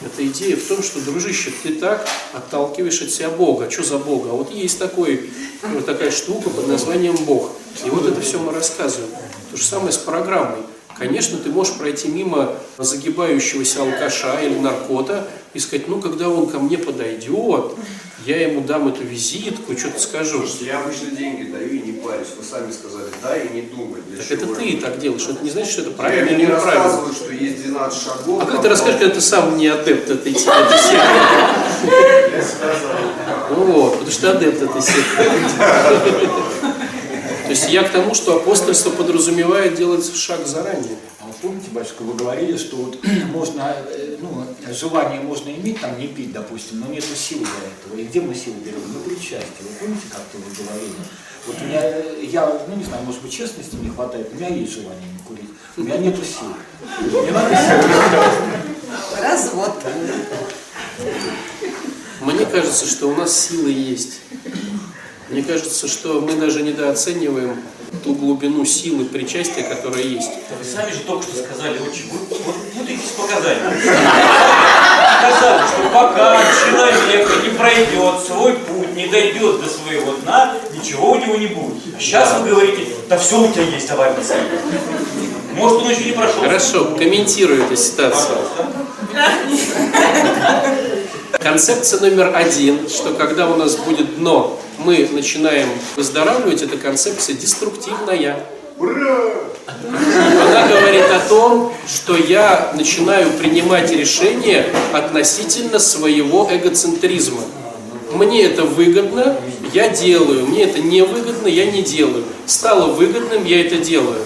A: Это идея в том, что, дружище, ты так отталкиваешь от себя Бога. Что за Бога? А вот есть такой, вот такая штука под названием Бог. И вот это все мы рассказываем. То же самое с программой. Конечно, ты можешь пройти мимо загибающегося алкаша или наркота и сказать, ну, когда он ко мне подойдет, я ему дам эту визитку, что-то скажу.
N: Слушайте, я обычно деньги даю и не парюсь. Вы сами сказали, да и не думай. Для
A: Так это ты так делаешь, это не значит, что это правильно
N: Я
A: или
N: не
A: неправильно.
N: рассказываю, что есть 12 шагов.
A: А как ты
N: потом-
A: расскажешь, когда ты сам не адепт этой, этой секты?
N: Я сказал.
A: Вот, потому что адепт этой секты. То есть я к тому, что апостольство подразумевает делать шаг заранее.
F: А вы помните, батюшка, вы говорили, что вот можно, э, ну, желание можно иметь, там, не пить, допустим, но нету сил для этого. И где мы силы берем? На причастие. Вы помните, как-то вы говорили? Вот у меня, э, я, ну, не знаю, может быть, честности не хватает, у меня есть желание не курить. У меня нету сил. Не надо сил.
R: Развод.
A: Мне кажется, что у нас силы есть. Мне кажется, что мы даже недооцениваем ту глубину силы причастия, которая есть.
C: Вы сами же только что сказали, очень, вы вот путаетесь показания. Сказали, что пока человек не пройдет свой путь, не дойдет до своего дна, ничего у него не будет. А сейчас вы говорите, да все у тебя есть, товарищ Может, он еще не прошел.
A: Хорошо, комментирую эту ситуацию. Концепция номер один, что когда у нас будет дно, мы начинаем выздоравливать, эта концепция деструктивная. Она говорит о том, что я начинаю принимать решения относительно своего эгоцентризма. Мне это выгодно, я делаю. Мне это не выгодно, я не делаю. Стало выгодным, я это делаю.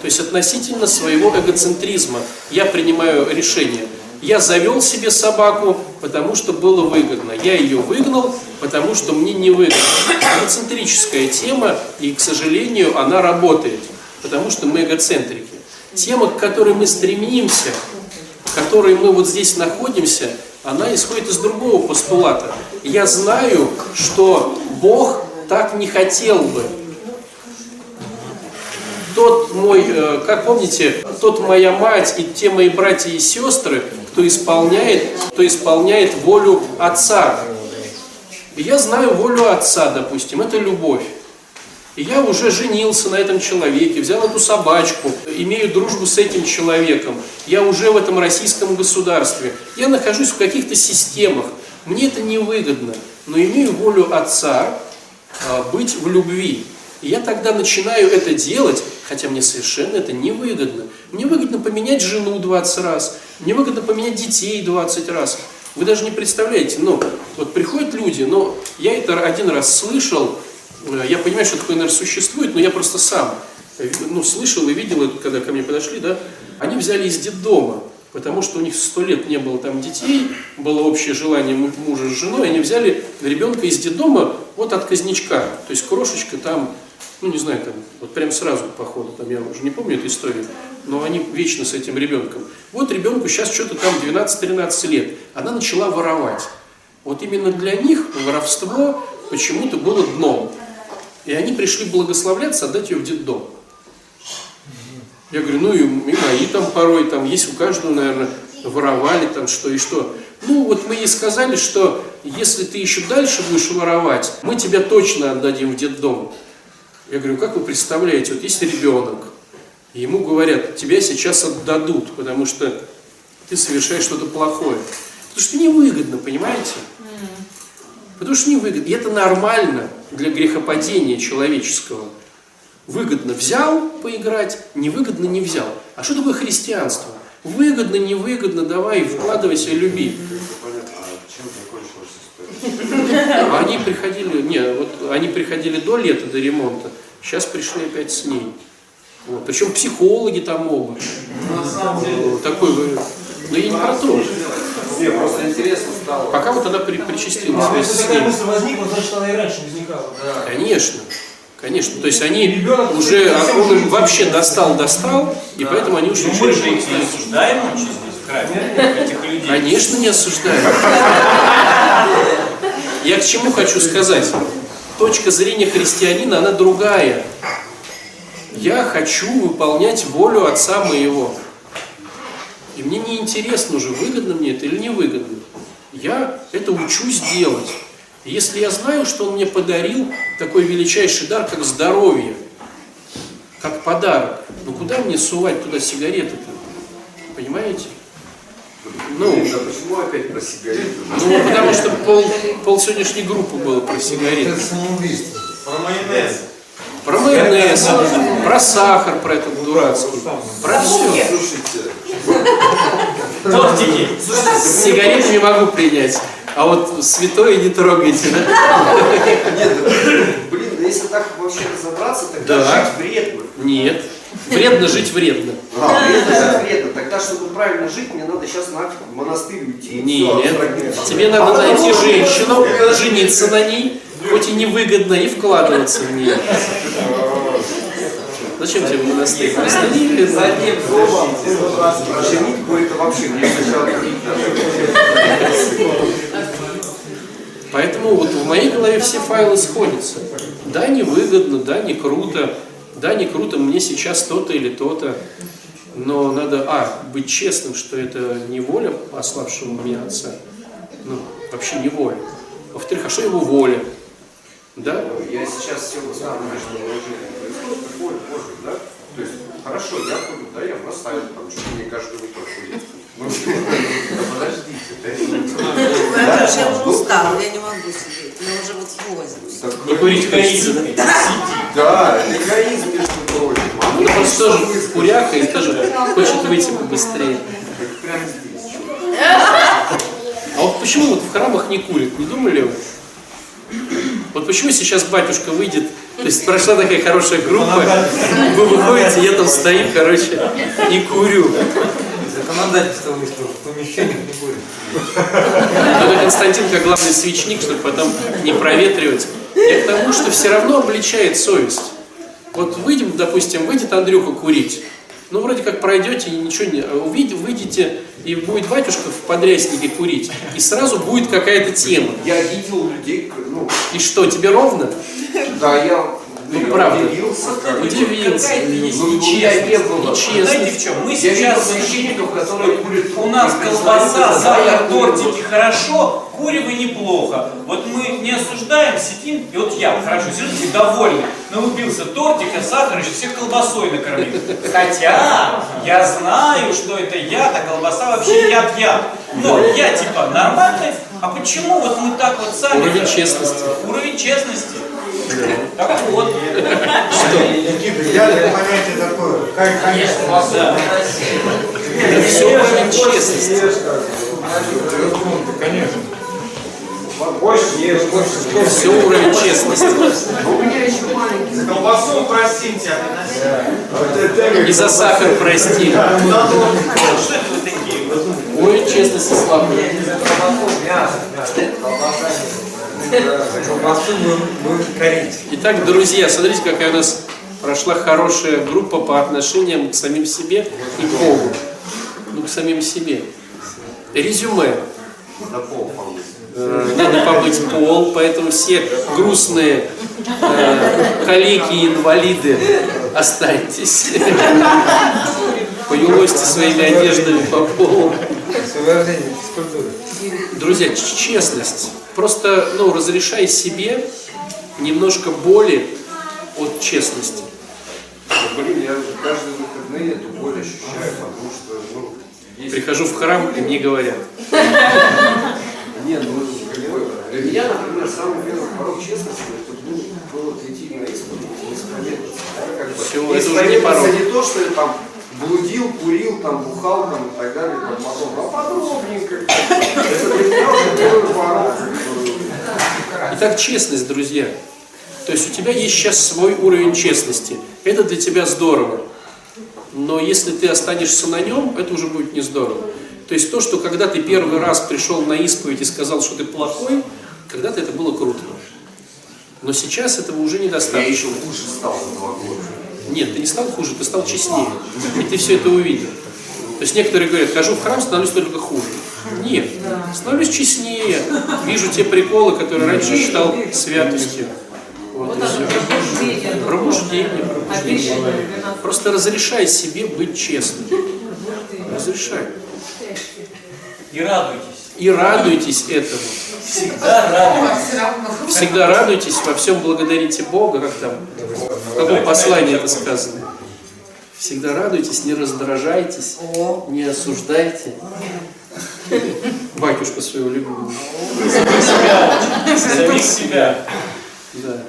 A: То есть относительно своего эгоцентризма я принимаю решение. Я завел себе собаку, потому что было выгодно. Я ее выгнал, потому что мне не выгодно. Эгоцентрическая тема, и, к сожалению, она работает, потому что мы эгоцентрики. Тема, к которой мы стремимся, в которой мы вот здесь находимся, она исходит из другого постулата. Я знаю, что Бог так не хотел бы. Тот мой, э, как помните, тот моя мать и те мои братья и сестры, кто исполняет, кто исполняет волю Отца. Я знаю волю Отца, допустим, это любовь. Я уже женился на этом человеке, взял эту собачку, имею дружбу с этим человеком. Я уже в этом российском государстве. Я нахожусь в каких-то системах. Мне это невыгодно, но имею волю Отца а, быть в любви. И я тогда начинаю это делать, хотя мне совершенно это невыгодно. Мне выгодно поменять жену 20 раз, мне выгодно поменять детей 20 раз. Вы даже не представляете, ну, вот приходят люди, но я это один раз слышал, э, я понимаю, что такое, наверное, существует, но я просто сам, э, ну, слышал и видел это, когда ко мне подошли, да, они взяли из детдома потому что у них сто лет не было там детей, было общее желание му- мужа с женой, они взяли ребенка из детдома вот от казничка, то есть крошечка там, ну не знаю, там, вот прям сразу походу, там я уже не помню эту историю, но они вечно с этим ребенком. Вот ребенку сейчас что-то там 12-13 лет, она начала воровать. Вот именно для них воровство почему-то было дном. И они пришли благословляться, отдать ее в детдом. Я говорю, ну и, и мои там порой, там есть у каждого, наверное, воровали там что и что. Ну вот мы ей сказали, что если ты еще дальше будешь воровать, мы тебя точно отдадим в детдом. Я говорю, как вы представляете, вот есть ребенок, и ему говорят, тебя сейчас отдадут, потому что ты совершаешь что-то плохое. Потому что невыгодно, понимаете? Потому что невыгодно. И это нормально для грехопадения человеческого. Выгодно взял поиграть, невыгодно не взял. А что такое христианство? Выгодно, невыгодно, давай, вкладывайся, люби. Они приходили, не, вот они приходили до лета, до ремонта, сейчас пришли опять с ней. Вот. Причем психологи там могут. Э, Такой, вы- но я не про то.
N: Не, просто интересно стало.
A: Пока вот она при, причастилась
J: А если
A: с
J: такая мысль возникла, значит она и раньше возникала.
A: Конечно. Конечно. То есть они уже, а он им вообще достал, достал, и поэтому они ушли
C: Ну, мы же их не осуждаем очень здесь, в храме, этих людей.
A: Конечно, не осуждаю. Я к чему хочу сказать? Точка зрения христианина, она другая. Я хочу выполнять волю Отца моего. И мне не интересно уже, выгодно мне это или невыгодно. Я это учусь делать. Если я знаю, что Он мне подарил такой величайший дар, как здоровье, как подарок, ну куда мне сувать туда сигареты-то? Понимаете? Ну,
N: а почему опять про сигареты?
A: ну, потому что пол, пол сегодняшней группы было про сигареты.
B: Про майонез.
A: Про майонез, про сахар, про этот дурацкий. Про все.
C: Тортики.
A: Сигареты не могу принять. А вот святое не трогайте, да?
N: Нет, блин, да если так вообще разобраться, тогда
A: Да.
N: жить вредно.
A: Нет. Вредно жить вредно.
N: А, вредно жить вредно. Тогда, чтобы правильно жить, мне надо сейчас нафиг в монастырь уйти.
A: Нет. Тебе надо
N: А
A: найти женщину, жениться на ней, хоть и невыгодно, и вкладываться в нее. Зачем тебе в монастырь? Просто невыгодно.
N: Задним зубом. Про женитьбу это вообще мне сначала
A: Поэтому вот в моей голове все файлы сходятся. Да, невыгодно, да, не круто, да, не круто, мне сейчас то-то или то-то. Но надо, а, быть честным, что это не воля ослабшего меня отца, ну, вообще не воля. Во-вторых, а что его воля? Да?
N: Я сейчас все такое, Боже, да? То есть, хорошо, я курю, да, я бросаю, там, что мне каждое утро курить. Ну, Подождите, да,
R: Я уже устала, я не могу сидеть. Я уже вот в возрасте.
N: так,
A: Не курить хочется, да?
N: Да, это эгоизм, между прочим.
A: Ну,
N: что
A: тоже куряка и тоже хочет выйти побыстрее.
N: Прямо здесь.
A: А вот почему вот в храмах не курят, не думали вы? Вот почему сейчас батюшка выйдет, то есть прошла такая хорошая группа, вы выходите, я там стою, короче, и курю.
J: Законодательство выставило, в помещениях не будет.
A: Это Константин как главный свечник, чтобы потом не проветривать. Я к тому, что все равно обличает совесть. Вот выйдем, допустим, выйдет Андрюха курить. Ну, вроде как пройдете и ничего не... Увидите, выйдете, и будет батюшка в подряснике курить. И сразу будет какая-то тема.
N: Я видел людей, ну,
A: И что, тебе ровно?
N: да, я
A: Ну, правда.
N: удивился.
A: Удивился.
C: Есть
N: Ну, не было.
C: Знаете в чем? Мы
N: Я
C: сейчас
N: которые курят
C: У нас колбаса, сахар, тортики хорошо, курево неплохо. Вот мы не осуждаем, сидим, и вот я хорошо сижу и довольный. Налупился тортика, сахар, еще всех колбасой накормил. Хотя я знаю, что это яд, а колбаса вообще яд-яд. Но я типа нормальный, а почему вот мы так вот сами...
A: Уровень честности.
C: Уровень честности. Так вот.
H: Реально понятие такое. Как, конечно,
C: Да.
A: Это все уровень честности.
H: Конечно. Больше ешь, больше
A: Все уровень честности.
N: У меня еще маленький.
B: За колбасу простим тебя, приноси.
A: И за сахар прости.
C: Что это вы такие?
A: Требует честности слабый.
J: Мясо, мясо, колбаса колбасу корить.
A: Итак, друзья, смотрите, какая у нас прошла хорошая группа по отношениям к самим себе и к Богу. Ну, к самим себе. Резюме.
N: На пол.
A: Э, Надо помыть пол, поэтому все грустные э, коллеги и инвалиды останьтесь. Поюлосьте своими одеждами по полу. Друзья, честность. Просто, ну, разрешай себе немножко боли от честности.
N: Блин, я уже каждые выходные эту боль ощущаю, потому что, ну, есть...
A: Прихожу в храм, и мне говорят.
N: Нет, ну, для меня, например, самый первый порог честности, это было идти на исповедь, исповедоваться. да, как бы.
A: Всё,
N: Не
A: это уже не порог.
N: не то, что там блудил, курил, там, бухал, там, и так далее, тому подобное, а подробненько.
A: Итак, честность, друзья. То есть у тебя есть сейчас свой уровень честности. Это для тебя здорово. Но если ты останешься на нем, это уже будет не здорово. То есть то, что когда ты первый раз пришел на исповедь и сказал, что ты плохой, когда-то это было круто. Но сейчас этого уже недостаточно.
N: Я еще хуже стал за два года.
A: Нет, ты не стал хуже, ты стал честнее. И ты все это увидел. То есть некоторые говорят, хожу в храм, становлюсь только хуже. Нет, становлюсь честнее. Вижу те приколы, которые раньше считал святостью. Вот, и всё. Пробуждение, пробуждение. Просто разрешай себе быть честным. Разрешай.
C: И радуйтесь.
A: И радуйтесь этому.
C: Всегда радуйтесь.
A: Всегда радуйтесь, во всем благодарите Бога, как там, в каком послании это сказано. Всегда радуйтесь, не раздражайтесь, не осуждайте. Батюшка своего любимого.
C: Самих себя.
A: Да.